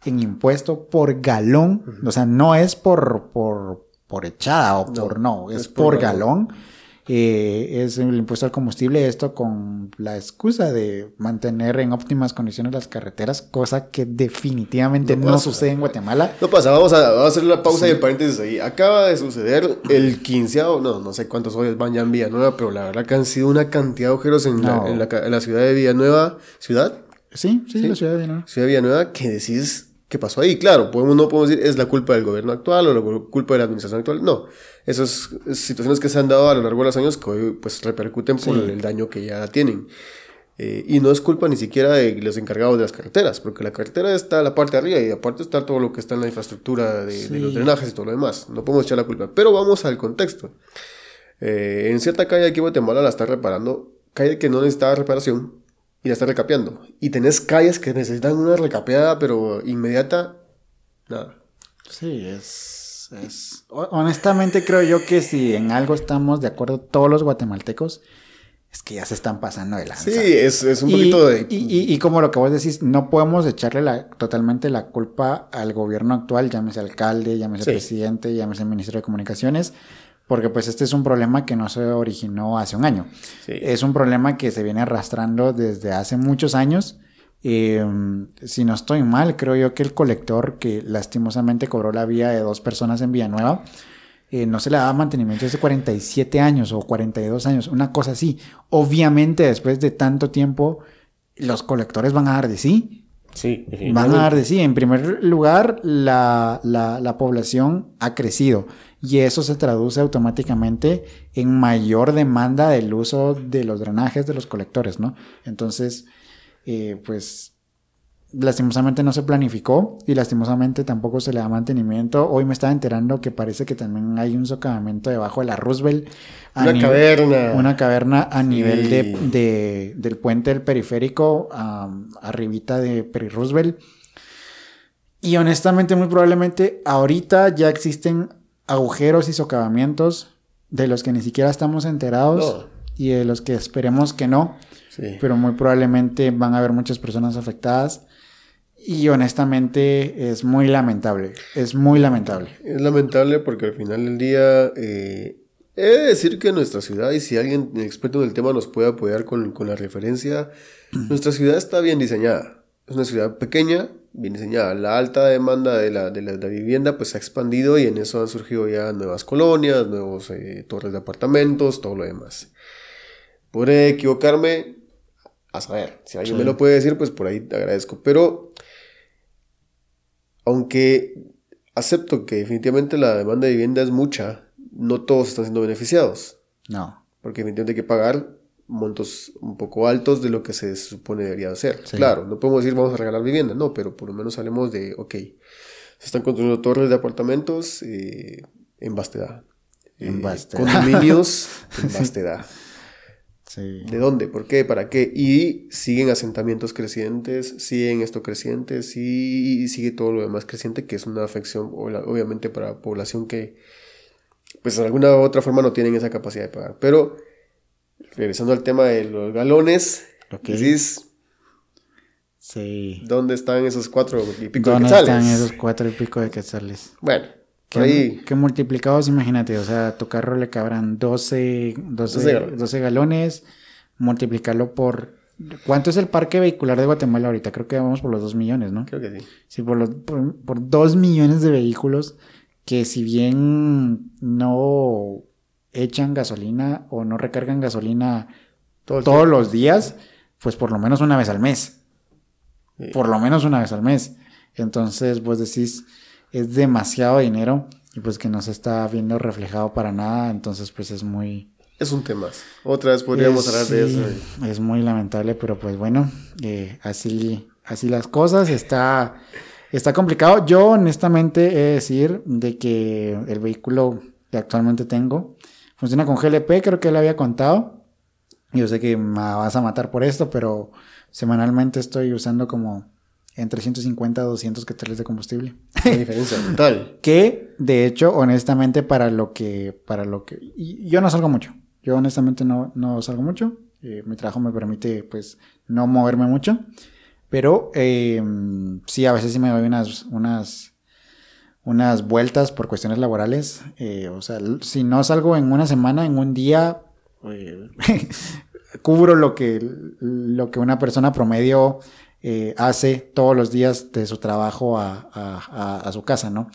en impuesto por galón. O sea, no es por, por, por echada o por no, es, por, galón. Eh, es el impuesto al combustible, esto con la excusa de mantener en óptimas condiciones las carreteras, cosa que definitivamente no, sucede en Guatemala. No pasa, vamos a, hacer la pausa de paréntesis ahí. Acaba de suceder el quinceavo, no, no sé cuántos hoy van ya en Villanueva, pero la verdad que han sido una cantidad de agujeros en, la, en, la, ciudad de Villanueva. ¿Ciudad? Sí, sí, la ciudad de Villanueva. Ciudad de Villanueva, que decís ¿Qué pasó ahí? Claro, podemos, no podemos decir es la culpa del gobierno actual o la culpa de la administración actual. No, esas situaciones que se han dado a lo largo de los años que hoy pues repercuten por el daño que ya tienen. Eh, y no es culpa ni siquiera de los encargados de las carreteras, porque la carretera está la parte de arriba y aparte está todo lo que está en la infraestructura de, los drenajes y todo lo demás. No podemos echar la culpa. Pero vamos al contexto. Eh, en cierta calle aquí en Guatemala la está reparando, calle que no necesitaba reparación y la está recapeando. Y tenés calles que necesitan una recapeada, pero inmediata, nada. Sí, es, es... Honestamente creo yo que si en algo estamos de acuerdo todos los guatemaltecos, es que ya se están pasando de lanza. Sí, es, es un poquito de... Y, y, como lo que vos decís, no podemos echarle la, totalmente la culpa al gobierno actual, llámese alcalde, llámese presidente, llámese ministro de Comunicaciones, porque pues este es un problema que no se originó hace un año. Es un problema que se viene arrastrando desde hace muchos años. Em, si no estoy mal, creo yo que el colector que lastimosamente cobró la vía de dos personas en Villanueva, eh, no se le daba mantenimiento hace 47 años o 42 años, una cosa así. Obviamente después de tanto tiempo, los colectores van a dar de sí. Sí, Van a dar de sí. En primer lugar, la, la, la población ha crecido y eso se traduce automáticamente en mayor demanda del uso de los drenajes de los colectores, ¿no? Entonces, eh, pues lastimosamente no se planificó y lastimosamente tampoco se le da mantenimiento. Hoy me estaba enterando que parece que también hay un socavamiento debajo de la Roosevelt. Una caverna. Una caverna a nivel de, del puente del periférico, arribita de Peri Roosevelt. Y honestamente, muy probablemente ahorita ya existen agujeros y socavamientos de los que ni siquiera estamos enterados y de los que esperemos que no. Pero muy probablemente van a haber muchas personas afectadas. Y honestamente es muy lamentable. Es muy lamentable. Es lamentable porque al final del día eh, he de decir que nuestra ciudad, y si alguien experto en el tema nos puede apoyar con, con la referencia, nuestra ciudad está bien diseñada. Es una ciudad pequeña, bien diseñada. La alta demanda de la, de la, vivienda pues ha expandido y en eso han surgido ya nuevas colonias, nuevos eh, torres de apartamentos, todo lo demás. Podré equivocarme, a saber, si alguien me lo puede decir, pues por ahí te agradezco. Pero, aunque acepto que definitivamente la demanda de vivienda es mucha, no todos están siendo beneficiados. No. Porque definitivamente hay que pagar montos un poco altos de lo que se supone debería ser. Claro, no podemos decir vamos a regalar vivienda, no, pero por lo menos hablemos de, ok, se están construyendo torres de apartamentos eh, en vastedad. en eh, Condominios [LAUGHS] en vastedad. ¿De dónde? ¿Por qué? ¿Para qué? Y siguen asentamientos crecientes, siguen esto crecientes y sigue todo lo demás creciente, que es una afección obviamente para población que, pues de alguna u otra forma no tienen esa capacidad de pagar. Pero regresando al tema de los galones, decís, sí. ¿dónde están esos cuatro y pico de quetzales? ¿Dónde están esos cuatro y pico de quetzales? Bueno, que, ahí... que multiplicados, imagínate, o sea, a tu carro le cabrán 12, 12, galones. multiplicarlo por... ¿Cuánto es el parque vehicular de Guatemala ahorita? Creo que vamos por los 2 millones, ¿no? Creo que sí. Sí, por, los, por, por 2 millones de vehículos que si bien no echan gasolina o no recargan gasolina todos los días, pues por lo menos una vez al mes. Por lo menos una vez al mes. Entonces, vos decís, es demasiado dinero y pues que no se está viendo reflejado para nada, entonces pues es muy... Es un tema. Otra vez podríamos hablar de eso. Es muy lamentable, pero pues bueno, eh, así, así las cosas, está, está complicado. Yo honestamente he de decir de que el vehículo que actualmente tengo, Funciona con GLP, creo que le había contado. Yo sé que me vas a matar por esto, pero semanalmente estoy usando como entre 150 a 200 quetzales de combustible. [LAUGHS] Qué diferencia total. que, de hecho, honestamente, para lo que, para lo que, yo no salgo mucho. Yo honestamente no, no salgo mucho. Eh, mi trabajo me permite, pues, no moverme mucho. Pero eh, sí, a veces sí me doy unas, unas unas vueltas por cuestiones laborales. Eh, o sea, si no salgo en una semana, en un día, [LAUGHS] cubro lo que, lo que una persona promedio eh, hace todos los días de su trabajo a, su casa, ¿no?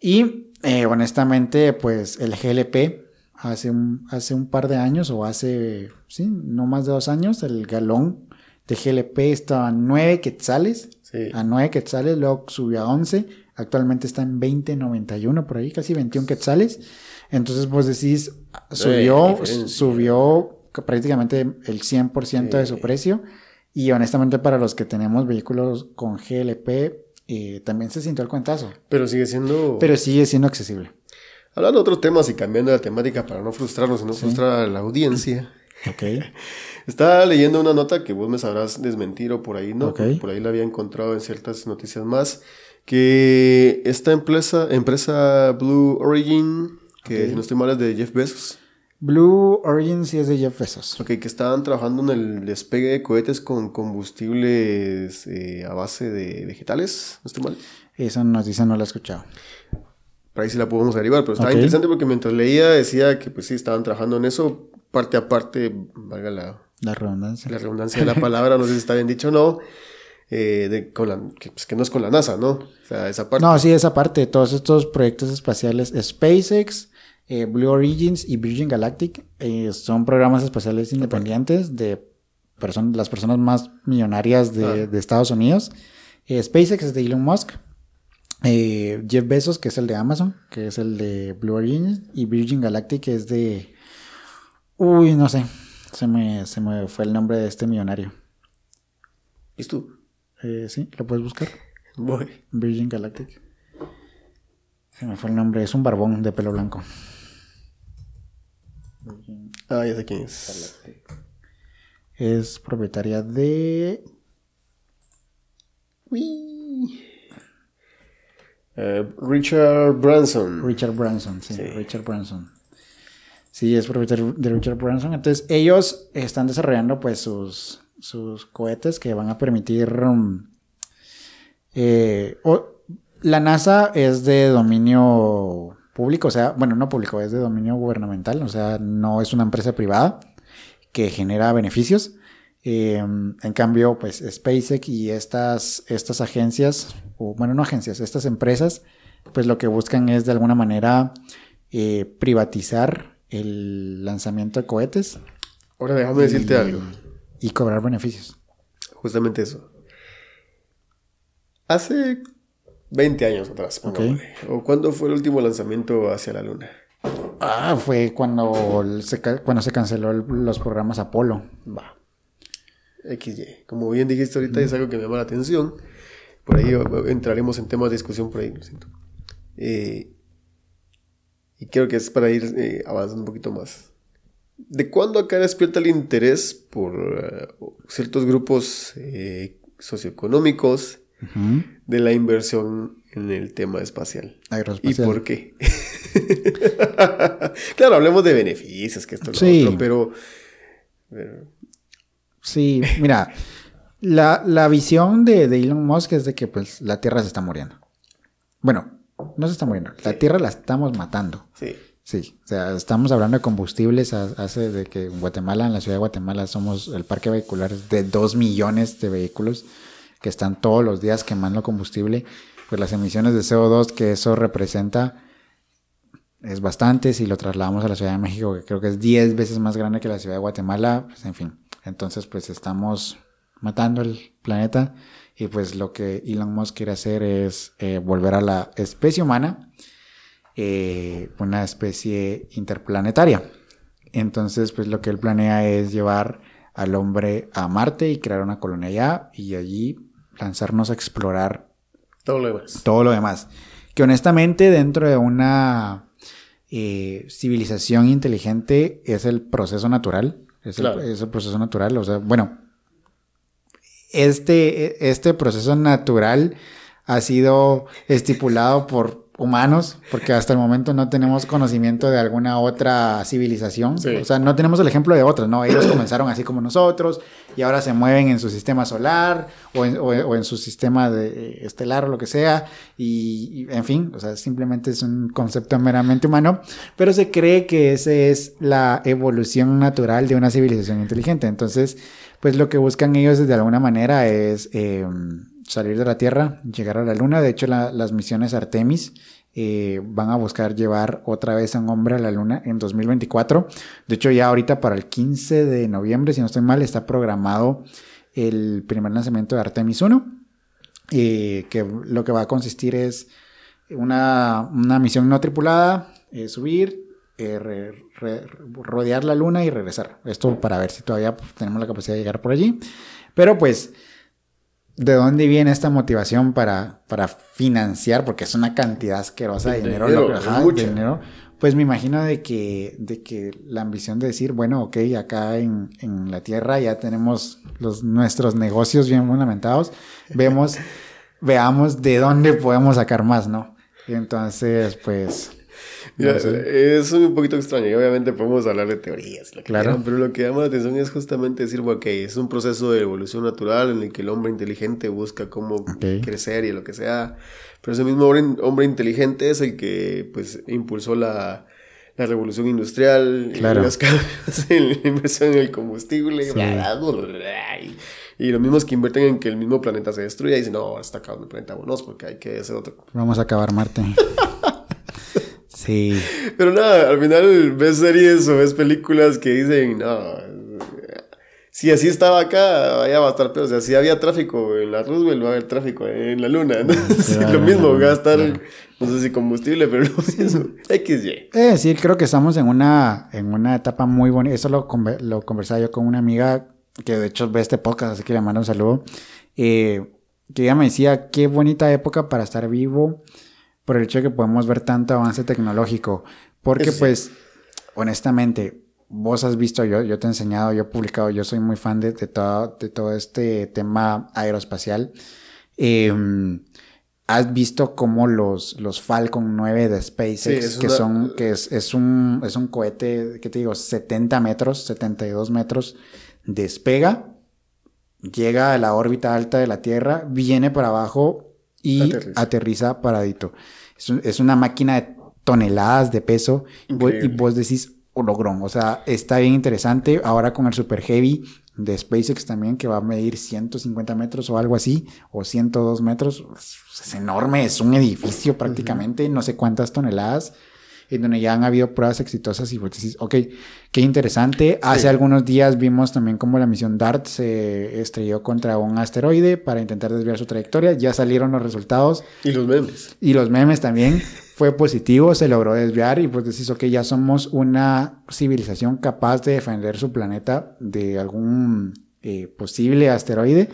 Y honestamente, pues el GLP hace un, hace un par de años o hace, sí, no más de dos años, el galón de GLP estaba a 9 quetzales. A 9 quetzales, luego subió a 11 Actualmente está en 20.91 por ahí, casi 21 quetzales. Entonces vos decís, subió, subió prácticamente el 100% de su precio. Y honestamente para los que tenemos vehículos con GLP, eh, también se sintió el cuentazo. Pero sigue siendo... Pero sigue siendo accesible. Hablando de otros temas y cambiando de temática para no frustrarnos y no frustrar a la audiencia. Ok. [LAUGHS] Estaba leyendo una nota que vos me sabrás desmentir o por ahí, ¿no? Por ahí la había encontrado en ciertas noticias más. Que esta empresa, empresa Blue Origin, que si no estoy mal es de Jeff Bezos. Blue Origin sí es de Jeff Bezos. Ok, que estaban trabajando en el despegue de cohetes con combustibles eh, a base de vegetales, ¿no estoy mal? Esa noticia no la he escuchado por ahí sí la podemos derivar, pero estaba interesante porque mientras leía decía que pues sí, estaban trabajando en eso, parte a parte, valga la, la redundancia. La redundancia de la palabra, no sé si está bien dicho o no, eh, de, con la, que, pues, que, no es con la NASA, ¿no? O sea, esa parte. No, sí, esa parte, todos estos proyectos espaciales, SpaceX, eh, Blue Origins y Virgin Galactic, eh, son programas espaciales independientes de las personas más millonarias de, de Estados Unidos. SpaceX es de Elon Musk. Eh, Jeff Bezos, que es el de Amazon, que es el de Blue Origin, y Virgin Galactic, que es de... Uy, no sé, se me, se me fue el nombre de este millonario. ¿Y tú? Eh, sí, ¿lo puedes buscar? Voy. Virgin Galactic. Se me fue el nombre, es un barbón de pelo blanco. Ah, ya sé quién es. Es propietaria de... Uy. Eh, Richard Branson. Richard Branson, sí, Richard Branson. Sí, es propietario de Richard Branson. Entonces, ellos están desarrollando pues sus, sus cohetes que van a permitir... Um, eh, la NASA es de dominio público, o sea, bueno, no público, es de dominio gubernamental, o sea, no es una empresa privada que genera beneficios. Em, en cambio, pues SpaceX y estas, estas agencias, o bueno, no agencias, estas empresas, pues lo que buscan es de alguna manera eh, privatizar el lanzamiento de cohetes. Ahora déjame decirte algo. Y cobrar beneficios. Justamente eso. Hace 20 años atrás, ¿O cuándo fue el último lanzamiento hacia la Luna? Ah, fue cuando se, cuando se canceló los programas Apolo. Va. XY. Como bien dijiste ahorita, es algo que me llama la atención. Por ahí entraremos en temas de discusión por ahí, lo siento. Eh, y creo que es para ir eh, avanzando un poquito más. ¿De cuándo acá despierta el interés por eh, ciertos grupos socioeconómicos de la inversión en el tema espacial? ¿Y por qué? [LAUGHS] claro, hablemos de beneficios, que esto es lo otro, pero Sí, mira, la, visión de, Elon Musk es de que pues la Tierra se está muriendo. Bueno, no se está muriendo, la Tierra la estamos matando. Sí. Sí, o sea, estamos hablando de combustibles hace de que en Guatemala, en la ciudad de Guatemala, somos el parque vehicular de 2 millones de vehículos que están todos los días quemando combustible. Pues las emisiones de CO2 que eso representa es bastante. Si lo trasladamos a la Ciudad de México, que creo que es 10 veces más grande que la ciudad de Guatemala, pues en fin, entonces, pues estamos matando el planeta y pues lo que Elon Musk quiere hacer es eh, volver a la especie humana eh, una especie interplanetaria. Entonces, pues lo que él planea es llevar al hombre a Marte y crear una colonia allá y allí lanzarnos a explorar todo lo demás. Todo lo demás. Que honestamente dentro de una eh, civilización inteligente es el proceso natural es, el, proceso natural. O sea, bueno, este, este proceso natural ha sido estipulado por humanos, porque hasta el momento no tenemos conocimiento de alguna otra civilización. O sea, no tenemos el ejemplo de otras, ¿no? Ellos comenzaron así como nosotros y ahora se mueven en su sistema solar o en, su sistema de, estelar o lo que sea. Y, en fin, o sea, simplemente es un concepto meramente humano, pero se cree que esa es la evolución natural de una civilización inteligente. Entonces, pues lo que buscan ellos de alguna manera es... Em, salir de la Tierra, llegar a la Luna. De hecho, las misiones Artemis eh, van a buscar llevar otra vez a un hombre a la Luna en 2024. De hecho, ya ahorita para el 15 de noviembre, si no estoy mal, está programado el primer lanzamiento de Artemis 1. Eh, que lo que va a consistir es una, misión no tripulada, eh, subir, rodear la luna y regresar. Esto para ver si todavía tenemos la capacidad de llegar por allí. Pero pues ¿de dónde viene esta motivación para, para financiar? Porque es una cantidad asquerosa de, dinero, de dinero. Pues me imagino de que, de que la ambición de decir, bueno, ok, acá en, en la tierra ya tenemos los, nuestros negocios bien fundamentados, vemos, [LAUGHS] veamos de dónde podemos sacar más, ¿no? entonces, pues, [LAUGHS] es un poquito extraño y obviamente podemos hablar de teorías, claro. pero lo que llama la atención es justamente decir, bueno, ok, es un proceso de evolución natural en el que el hombre inteligente busca cómo crecer y lo que sea, pero ese mismo hombre, inteligente es el que pues impulsó la, la revolución industrial, claro. y los cambios en la inversión en el combustible, y, los mismos que invierten en que el mismo planeta se destruya y dicen, no, está acabando el planeta, bueno, porque hay que hacer otro. Vamos a acabar Marte. [LAUGHS] Sí. Pero nada, al final ves series o ves películas que dicen, no, si así estaba acá, allá va a estar peor. O sea, si había tráfico en la Roosevelt, va a haber tráfico en la Luna. [LAUGHS] lo mismo, gastar, no sé si combustible, pero lo mismo. XY. Es decir, creo que estamos en una, en una etapa muy bonita. Eso lo, lo conversaba yo con una amiga que de hecho ve este podcast, así que le mando un saludo. Eh, que ella me decía, qué bonita época para estar vivo por el hecho de que podemos ver tanto avance tecnológico. Porque pues, honestamente, vos has visto, yo, yo te he enseñado, yo he publicado, yo soy muy fan de, todo, de todo este tema aeroespacial. Em, has visto cómo los, los Falcon 9 de SpaceX, que son, que es, es, un, es un cohete, ¿qué te digo? 70 metros, 72 metros, despega, llega a la órbita alta de la Tierra, viene para abajo y aterriza, paradito. Es, una máquina de toneladas de peso. Y vos decís, oh, logrón, o sea, está bien interesante. Ahora con el Super Heavy de SpaceX también, que va a medir 150 metros o algo así, o 102 metros, es enorme, es un edificio prácticamente, no sé cuántas toneladas en donde ya han habido pruebas exitosas y vos decís, ok, qué interesante. Hace algunos días vimos también cómo la misión DART se estrelló contra un asteroide para intentar desviar su trayectoria. Ya salieron los resultados. Y los memes. Y los memes también. Fue positivo, se logró desviar y pues decís, ok, ya somos una civilización capaz de defender su planeta de algún eh, posible asteroide.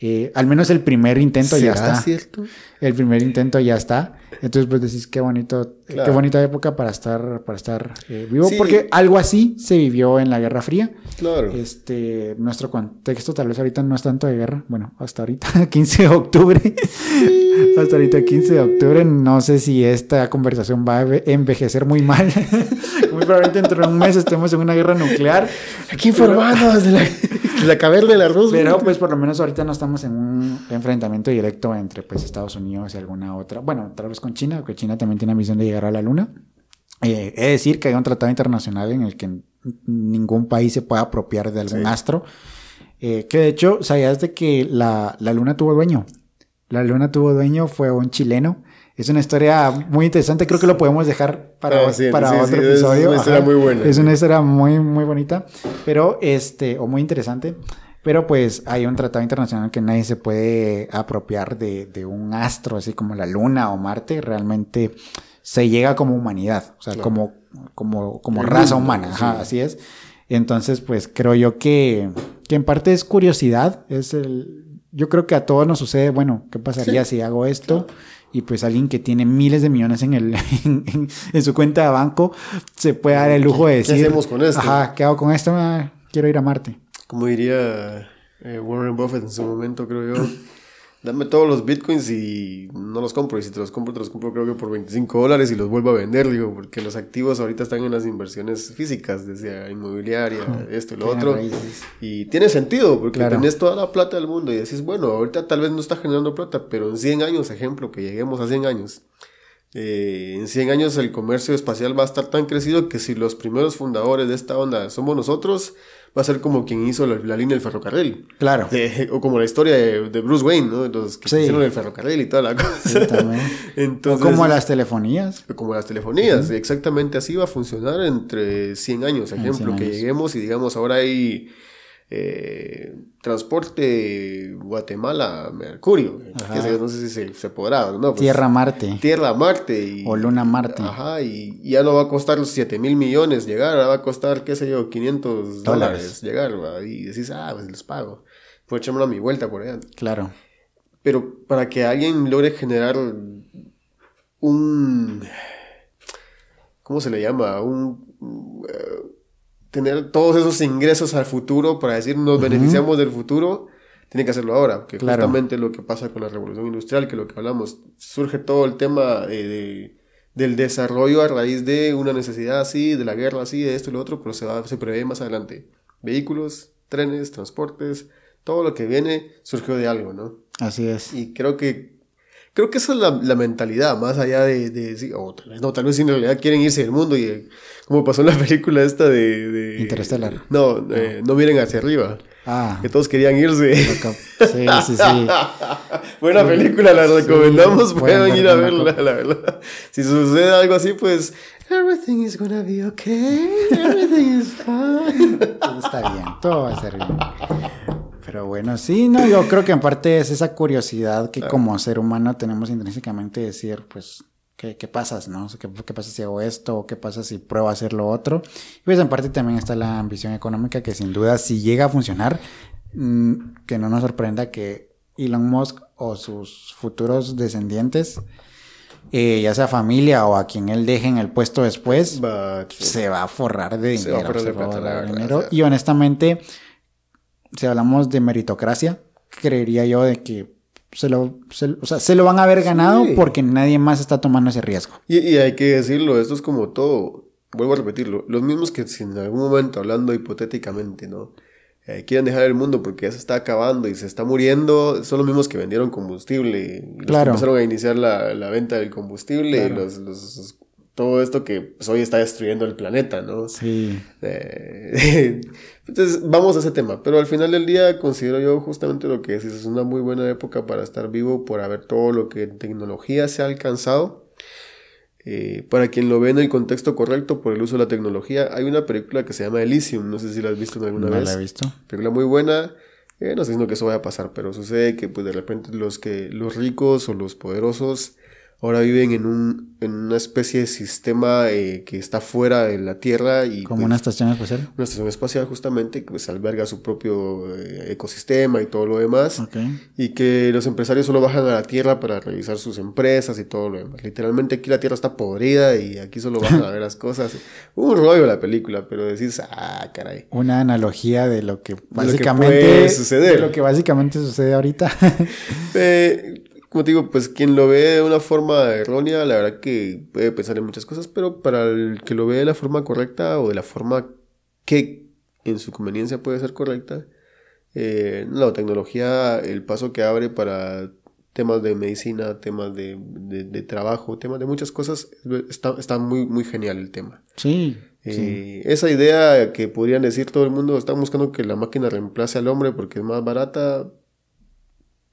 Eh, al menos el primer intento ya está. cierto? El primer intento ya está. Entonces, pues decís qué bonito, qué bonita época para estar, para estar eh, vivo, porque algo así se vivió en la Guerra Fría. Claro. Este, nuestro contexto tal vez ahorita no es tanto de guerra. Bueno, hasta ahorita, [LAUGHS] 15 de octubre. Hasta ahorita, 15 de octubre. No sé si esta conversación va a envejecer muy mal. [LAUGHS] muy probablemente dentro de un mes estemos en una guerra nuclear. Aquí informando desde la, la caverna de la Rusia. Pero pues por lo menos ahorita no estamos en un enfrentamiento directo entre pues Estados Unidos y alguna otra. Bueno, tal vez con China, porque China también tiene la misión de llegar a la Luna. Eh, es decir, que hay un tratado internacional en el que ningún país se pueda apropiar de algún astro. Eh, que de hecho, ¿sabías de que la, la Luna tuvo dueño? La Luna tuvo dueño, fue un chileno es una historia muy interesante, creo que lo podemos dejar para, ah, para otro episodio. Es una historia muy buena. Es una historia muy, muy bonita, pero este, o muy interesante. Pero pues hay un tratado internacional que nadie se puede apropiar de, de un astro, así como la Luna o Marte. Realmente se llega como humanidad, o sea, como, como, como raza humana, Ajá, así es. Entonces, pues creo yo que, que en parte es curiosidad, es el, yo creo que a todos nos sucede, bueno, ¿qué pasaría si hago esto? y pues alguien que tiene miles de millones en, el, [LAUGHS] en, su cuenta de banco se puede dar el lujo de decir... ¿Qué hacemos con esto? Ajá, ¿qué hago con esto? Ah, quiero ir a Marte. Como diría eh, Warren Buffett en su momento, creo yo dame todos los bitcoins y no los compro. Y si te los compro, te los compro creo que por 25 dólares y los vuelvo a vender, digo, porque los activos ahorita están en las inversiones físicas, desde inmobiliaria, esto y lo otro. Y tiene sentido, porque tenés toda la plata del mundo y decís, bueno, ahorita tal vez no está generando plata, pero en 100 años, ejemplo, que lleguemos a 100 años. Eh, en 100 años el comercio espacial va a estar tan crecido que si los primeros fundadores de esta onda somos nosotros, va a ser como quien hizo la, línea del ferrocarril. Claro. o como la historia de, Bruce Wayne, ¿no? Los que hicieron el ferrocarril y toda la cosa. [LAUGHS] Entonces, o como las telefonías. Como las telefonías, exactamente así va a funcionar entre 100 años. Ejemplo, que lleguemos y digamos, ahora hay eh, transporte Guatemala-Mercurio. no sé si se, podrá. ¿no? Pues, Tierra-Marte. Tierra-Marte. Y, o Luna-Marte. Ajá, y, ya no va a costar los 7 mil millones llegar, va a costar, qué sé yo, 500 dólares, llegar. Y decís, ah, pues les pago. Puedo echarme a mi vuelta por allá. Claro. pero para que alguien logre generar un... ¿Cómo se le llama? Un... eh, tener todos esos ingresos al futuro para decir nos beneficiamos del futuro, tiene que hacerlo ahora, que Claro. justamente lo que pasa con la revolución industrial, que lo que hablamos, surge todo el tema eh, de- del desarrollo a raíz de una necesidad así, de la guerra así, de esto y lo otro, pero se, va, se prevé más adelante. Vehículos, trenes, transportes, todo lo que viene surgió de algo, ¿no? Así es. Y creo que creo que esa es la, la mentalidad, más allá de, de o tal vez no, tal vez en realidad quieren irse del mundo y eh, como pasó en la [LAUGHS] película esta de... de- Interestelar. No, eh, no miren hacia arriba. Ah, Que todos querían irse. sí, sí, sí. [LAUGHS] Buena película, la recomendamos, Sí, pueden pueden ir a verla, la verdad. Si sucede algo así, pues... Everything is gonna be okay, everything is fine. Todo está bien, todo va a estar bien. Pero bueno, sí, no, yo creo que en parte es esa curiosidad que como ser humano tenemos intrínsecamente de decir, pues, ¿qué, qué pasa, no? O sea, ¿Qué, qué pasa si hago esto? ¿O qué pasa si pruebo a hacer lo otro? Y pues en parte también está la ambición económica que sin duda si llega a funcionar, mm, que no nos sorprenda que Elon Musk o sus futuros descendientes, eh, ya sea familia o a quien él deje en el puesto después, But- se va a forrar de dinero. se va a forrar de dinero. Y honestamente, si hablamos de meritocracia, creería yo de que se lo, se, o sea, se lo van a haber ganado Sí. porque nadie más está tomando ese riesgo. Y, y hay que decirlo, esto es como todo, vuelvo a repetirlo, los mismos que si en algún momento, hablando hipotéticamente, ¿no? Eh, quieren dejar el mundo porque ya se está acabando y se está muriendo, son los mismos que vendieron combustible, los que Claro. empezaron a iniciar la, la venta del combustible, Claro. los, los- todo esto que pues, hoy está destruyendo el planeta, ¿no? Sí. Eh, [LAUGHS] entonces, vamos a ese tema. Pero al final del día, considero yo justamente lo que decís, es una muy buena época para estar vivo, por haber todo lo que en tecnología se ha alcanzado. Eh, para quien lo ve en el contexto correcto por el uso de la tecnología, hay una película que se llama Elysium, no sé si la has visto alguna No vez. la he visto. Película muy buena. Eh, no sé si no que eso vaya a pasar, pero sucede que pues de repente los que los ricos o los poderosos ahora viven en un en una especie de sistema eh, que está fuera de la Tierra y Como pues, una estación espacial. una estación espacial justamente que pues alberga su propio eh, ecosistema y todo lo demás Ok. y que los empresarios solo bajan a la tierra para realizar sus empresas y todo lo demás. Literalmente aquí la tierra está podrida y aquí solo bajan a ver las cosas. [LAUGHS] Un rollo la película, pero decís, ah, caray. Una analogía de lo que que básicamente puede suceder. de lo que básicamente sucede ahorita. [LAUGHS] Eh, como te digo, pues quien lo ve de una forma errónea, la verdad que puede pensar en muchas cosas, pero para el que lo ve de la forma correcta o de la forma que en su conveniencia puede ser correcta, eh, la tecnología, el paso que abre para temas de medicina, temas de, de- de trabajo, temas de muchas cosas, está, está muy, muy genial el tema. sí. sí. Eh, Esa idea que podrían decir todo el mundo, están buscando que la máquina reemplace al hombre porque es más barata,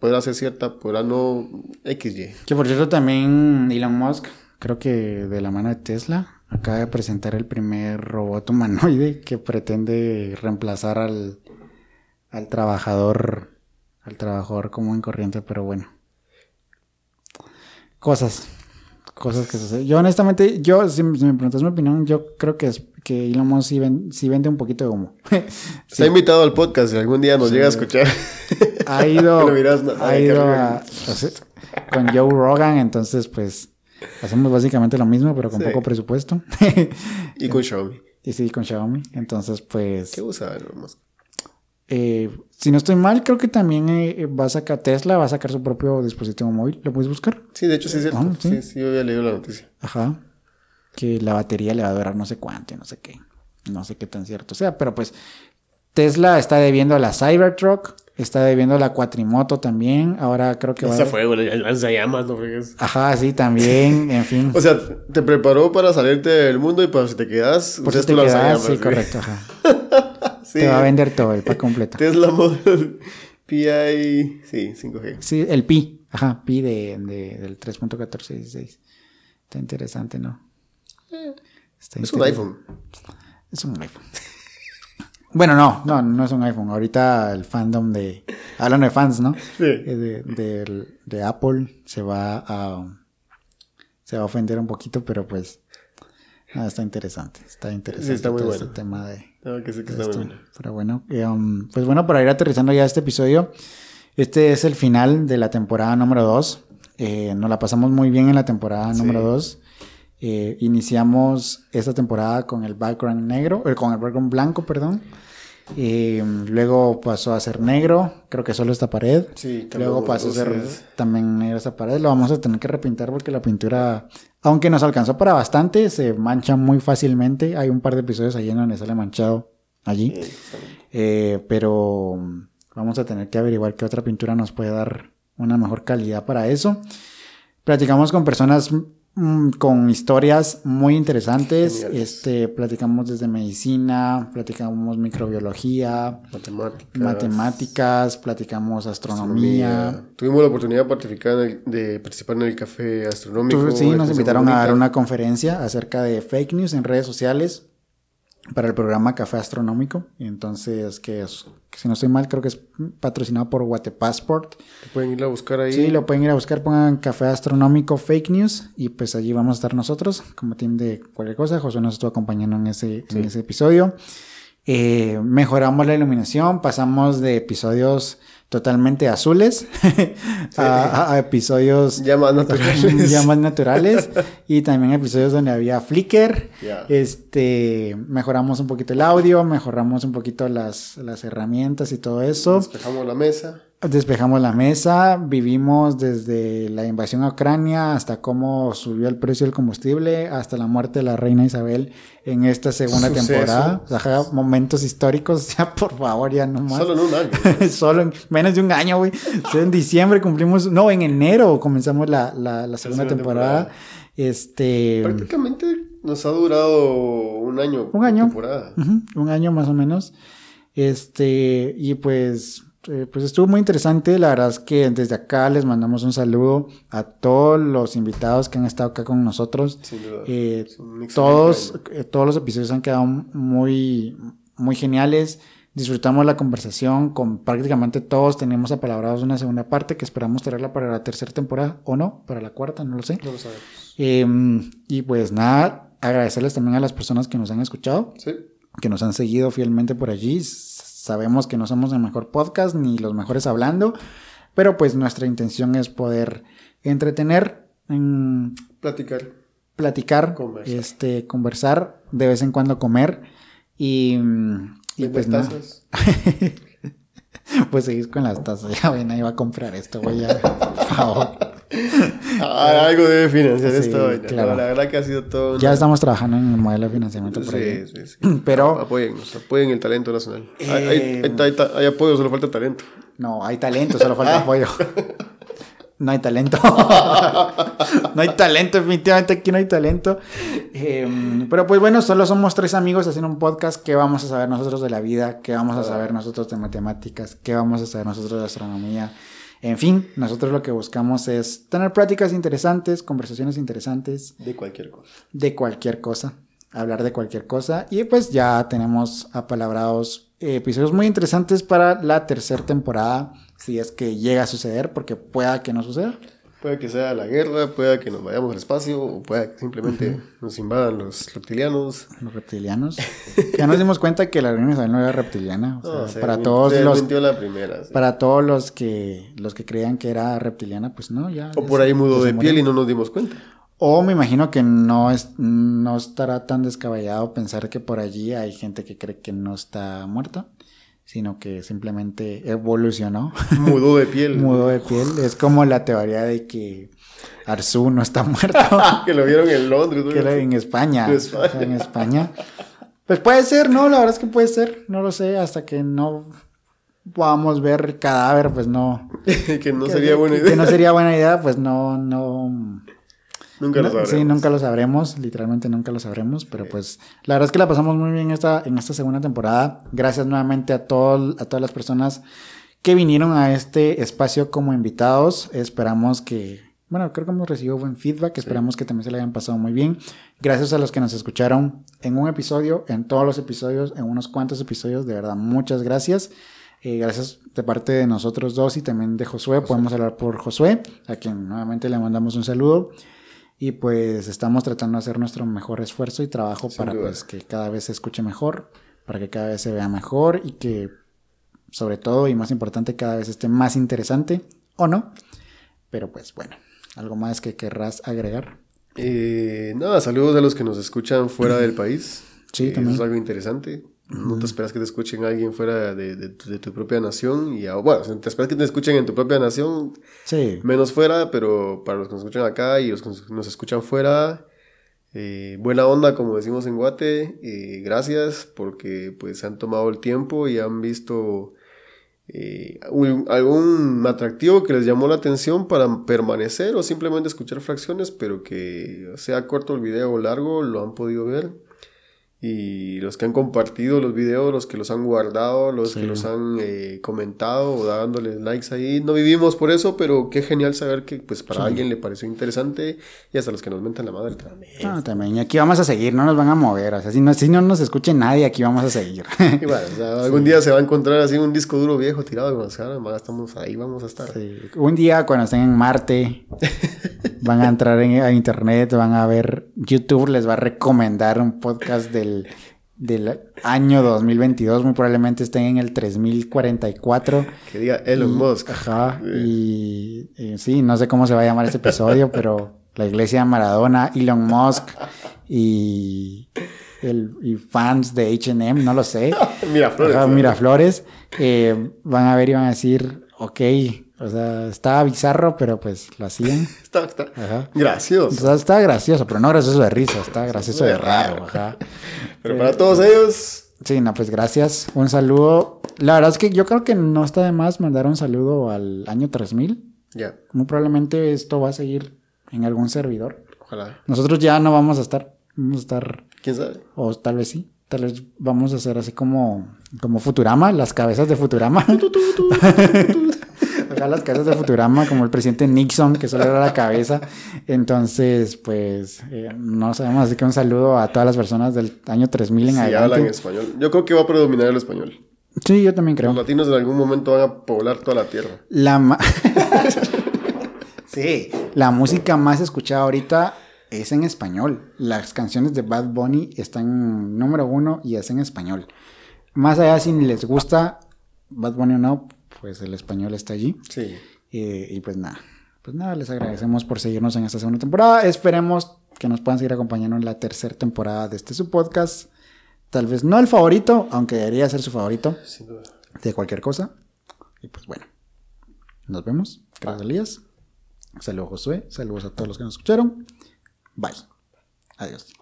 podrá ser cierta, podrá no XY. Que por cierto también Elon Musk, creo que de la mano de Tesla, acaba de presentar el primer robot humanoide que pretende reemplazar al, al trabajador, al trabajador común corriente, pero bueno. Cosas, cosas que suceden. Yo honestamente, yo, si, me preguntas mi opinión, yo creo que, es, que Elon Musk sí, ven- sí vende un poquito de humo. [LAUGHS] Está invitado al podcast, si algún día nos llega a escuchar. ha ido, [LAUGHS] No nada ha ido a- con Joe Rogan, entonces pues hacemos básicamente lo mismo, pero con Sí. poco presupuesto. y con Xiaomi. [LAUGHS] y sí, con Xiaomi. Entonces pues, ¿Qué usa Elon Musk? eh, si no estoy mal, creo que también eh, va a sacar Tesla, va a sacar su propio dispositivo móvil. ¿Lo puedes buscar? Sí, de hecho sí es cierto. Ah, sí. sí. sí, yo había leído la noticia. Ajá. Que la batería le va a durar no sé cuánto y no sé qué. No sé qué tan cierto sea, pero pues Tesla está debiendo a la Cybertruck, está debiendo a la Cuatrimoto también. Ahora creo que va Esa fue, güey, el lanzallamas, no fregues. Ajá, sí, también, [LAUGHS] en fin. O sea, te preparó para salirte del mundo y para si te quedas, Por si te quedas, sí, correcto, ajá. [LAUGHS] Sí. Te va a vender todo, el pack completo. [LAUGHS] Tesla Model PI, sí, 5G. Sí, el pi, ajá, pi de, de- del 3.1416. Está interesante, ¿no? Está Es un iPhone. Es un iPhone. [LAUGHS] Bueno, no, no, no es un iPhone. Ahorita el fandom de. Hablando de fans, ¿no? Sí. Eh, De, Apple se va a. Se va a ofender un poquito, pero pues. ah, está interesante. Está interesante. está muy todo bueno. este tema de. No, que sí que está bueno. Pero bueno, eh, um, pues bueno, para ir aterrizando ya este episodio, Este es el final de la temporada número 2. Eh, nos la pasamos muy bien en la temporada número 2. Eh, iniciamos esta temporada con el background negro, con el background blanco, perdón. Eh, luego pasó a ser negro, creo que solo esta pared. Sí, luego pasó a ser también negra esta pared. Lo vamos a tener que repintar porque la pintura, aunque nos alcanzó para bastante, se mancha muy fácilmente. Hay un par de episodios ahí en donde sale manchado allí. pero vamos a tener que averiguar qué otra pintura nos puede dar una mejor calidad para eso. Platicamos con personas Mm, con historias muy interesantes. Este, platicamos desde medicina, platicamos microbiología, matemáticas, matemáticas platicamos astronomía. Tuvimos la oportunidad de participar, en el, de participar en el café astronómico. Sí, nos invitaron a dar una conferencia acerca de fake news en redes sociales para el programa Café Astronómico. Entonces, que, es, si no estoy mal, creo que es patrocinado por Passport. Pueden ir a buscar ahí. Sí, lo pueden ir a buscar, pongan Café Astronómico Fake News y pues allí vamos a estar nosotros como team de cualquier cosa. José nos estuvo acompañando en ese, en ese episodio. Eh, mejoramos la iluminación, pasamos de episodios totalmente azules [LAUGHS] a, episodios ya más [LAUGHS] naturales, ya más naturales y también episodios donde había flicker. Este, mejoramos un poquito el audio, mejoramos un poquito las, las herramientas y todo eso. Despejamos la mesa. Despejamos la mesa, vivimos desde la invasión a Ucrania hasta cómo subió el precio del combustible, hasta la muerte de la reina Isabel en esta segunda temporada. O sea, momentos históricos, [LAUGHS] ya por favor, ya no más. Solo en un año. [LAUGHS] Solo en menos de un año, güey. en diciembre cumplimos, no, en enero comenzamos la, la, segunda, temporada. Este. Prácticamente nos ha durado un año. Un año. un año más o menos. Este, y pues eh, pues estuvo muy interesante. La verdad es que desde acá les mandamos un saludo a todos los invitados que han estado acá con nosotros. Eh, todos, eh, todos los episodios han quedado muy, muy geniales. Disfrutamos la conversación con prácticamente todos. Tenemos apalabrados una segunda parte que esperamos tenerla para la tercera temporada o no, para la cuarta, no lo sé. No lo sabemos. Em, y pues nada, agradecerles también a las personas que nos han escuchado, que nos han seguido fielmente por allí Sabemos que no somos el mejor podcast ni los mejores hablando, pero pues nuestra intención es poder entretener, en platicar, platicar, conversar. este, conversar, de vez en cuando comer y, y pues nada. [LAUGHS] [LAUGHS] pues seguís con las tazas. Ya ven, ahí va a comprar esto, voy a. Por favor. Ah, algo debe financiar esto. Claro. la verdad que ha sido todo. Ya estamos trabajando en el modelo de financiamiento por sí, Sí, sí. [CLEARS THROAT] Pero. Apoyen, apoyen el talento nacional. Hay, hay, hay, hay, apoyo, solo falta talento. No, hay talento, solo falta apoyo. [LAUGHS] No hay talento. [LAUGHS] no hay talento, definitivamente aquí no hay talento. Em, pero pues bueno, solo somos tres amigos haciendo un podcast. ¿Qué vamos a saber nosotros de la vida? ¿Qué vamos a saber nosotros de matemáticas? ¿Qué vamos a saber nosotros de astronomía? En fin, nosotros lo que buscamos es tener prácticas interesantes, conversaciones interesantes. De cualquier cosa. De cualquier cosa. Hablar de cualquier cosa. Y pues ya tenemos apalabrados episodios muy interesantes para la tercera temporada si es que llega a suceder, porque pueda que no suceda. Puede que sea la guerra, pueda que nos vayamos al espacio, o pueda que simplemente nos invadan los reptilianos. Los reptilianos. ya nos dimos cuenta que la reina Isabel no era reptiliana. para todos los. Para todos los que los que creían que era reptiliana, pues no, ya. O por ahí mudó de piel y no nos dimos cuenta. O me imagino que no, es, no estará tan descabellado pensar que por allí hay gente que cree que no está muerta sino que simplemente evolucionó. Mudó de piel. [LAUGHS] Mudó de piel. Es como la teoría de que Arzú no está muerto. [LAUGHS] que lo vieron en Londres. Que lo, en España. en España. Pues puede ser, ¿no? La verdad es que puede ser. No lo sé. Hasta que no podamos ver el cadáver, pues no. [LAUGHS] que no sería buena idea. Que no sería buena idea, pues no, no Nunca lo sabremos. Sí, nunca lo sabremos, literalmente nunca lo sabremos, pero pues la verdad es que la pasamos muy bien esta, en esta segunda temporada. Gracias nuevamente a, todo, a todas las personas que vinieron a este espacio como invitados. Esperamos que, bueno, creo que hemos recibido buen feedback, esperamos que también se le hayan pasado muy bien. Gracias a los que nos escucharon en un episodio, en todos los episodios, en unos cuantos episodios, de verdad, muchas gracias. Eh, gracias de parte de nosotros dos y también de Josué. Podemos hablar por Josué, a quien nuevamente le mandamos un saludo. Y pues estamos tratando de hacer nuestro mejor esfuerzo y trabajo para pues, que cada vez se escuche mejor, para que cada vez se vea mejor y que sobre todo y más importante, cada vez esté más interesante o no. Pero pues bueno, ¿algo más que querrás agregar? Eh, nada, saludos a los que nos escuchan fuera del país. Sí, Eh, también. Eso es algo interesante. No te esperas que te escuchen alguien fuera de, de tu- de tu propia nación. Y a- bueno, te esperas que te escuchen en tu propia nación, Sí, menos fuera, pero para los que nos escuchan acá y los que nos- escuchan fuera, eh, buena onda, como decimos en Guate. eh, gracias porque pues se han tomado el tiempo y han visto eh, un- algún atractivo que les llamó la atención para permanecer o simplemente escuchar fracciones, pero que sea corto el video o largo, lo han podido ver. Y los que han compartido los videos, los que los han guardado, los Sí. que los han eh, comentado o dándoles likes ahí, no vivimos por eso, pero qué genial saber que pues para Sí. alguien le pareció interesante y hasta los que nos mentan la madre también. También. Y aquí vamos a seguir, no nos van a mover. O sea, si no, si no nos escuche nadie, aquí vamos a seguir. [LAUGHS] Y bueno, o sea, algún día se va a encontrar así un disco duro viejo tirado y nos más estamos ahí, vamos a estar. Un día cuando estén en Marte, [LAUGHS] van a entrar en, a internet, van a ver, YouTube les va a recomendar un podcast del, del año 2022, muy probablemente estén en el 3044. Que diga Elon Y- Musk. Ajá, y, y sí, no sé cómo se va a llamar ese episodio, pero la iglesia de Maradona, Elon Musk y, el, y fans de HM, no lo sé. [LAUGHS] Mira, Flores. Ajá, Miraflores, eh, van a ver y van a decir, ok, o sea, estaba bizarro, pero pues lo hacían. Está, está Ajá. O gracioso. sea, está gracioso, pero no gracioso de risa, está gracioso de raro, ajá. Pero para todos ellos, Sí, no, pues gracias. Un saludo. La verdad es que yo creo que no está de más mandar un saludo al año 3000. ya, Muy probablemente esto va a seguir en algún servidor. ojalá. Nosotros ya no vamos a estar, vamos a estar, ¿Quién sabe? o tal vez sí, tal vez vamos a hacer así como, como Futurama, las cabezas de Futurama. Acá las cabezas de Futurama, como el presidente Nixon, que solo era la cabeza. Entonces, pues, eh, no sabemos, así que un saludo a todas las personas del año 3000 en adelante. hablan español. Yo creo que va a predominar el español. Sí, yo también creo. Los latinos en algún momento van a poblar toda la tierra. La ma- [LAUGHS] sí, la música más escuchada ahorita es en español. Las canciones de Bad Bunny están número uno y es en español. Más allá si les gusta Bad Bunny o no, pues el español está allí. Sí. Eh, y pues nada, pues nada, les agradecemos por seguirnos en esta segunda temporada. Esperemos que nos puedan seguir acompañando en la tercera temporada de este su podcast. Tal vez no el favorito, aunque debería ser su favorito Sin duda. de cualquier cosa. Y pues bueno, nos vemos. Gracias, Elías. Saludos, Josué. Saludos a todos los que nos escucharon. Bye. Adiós.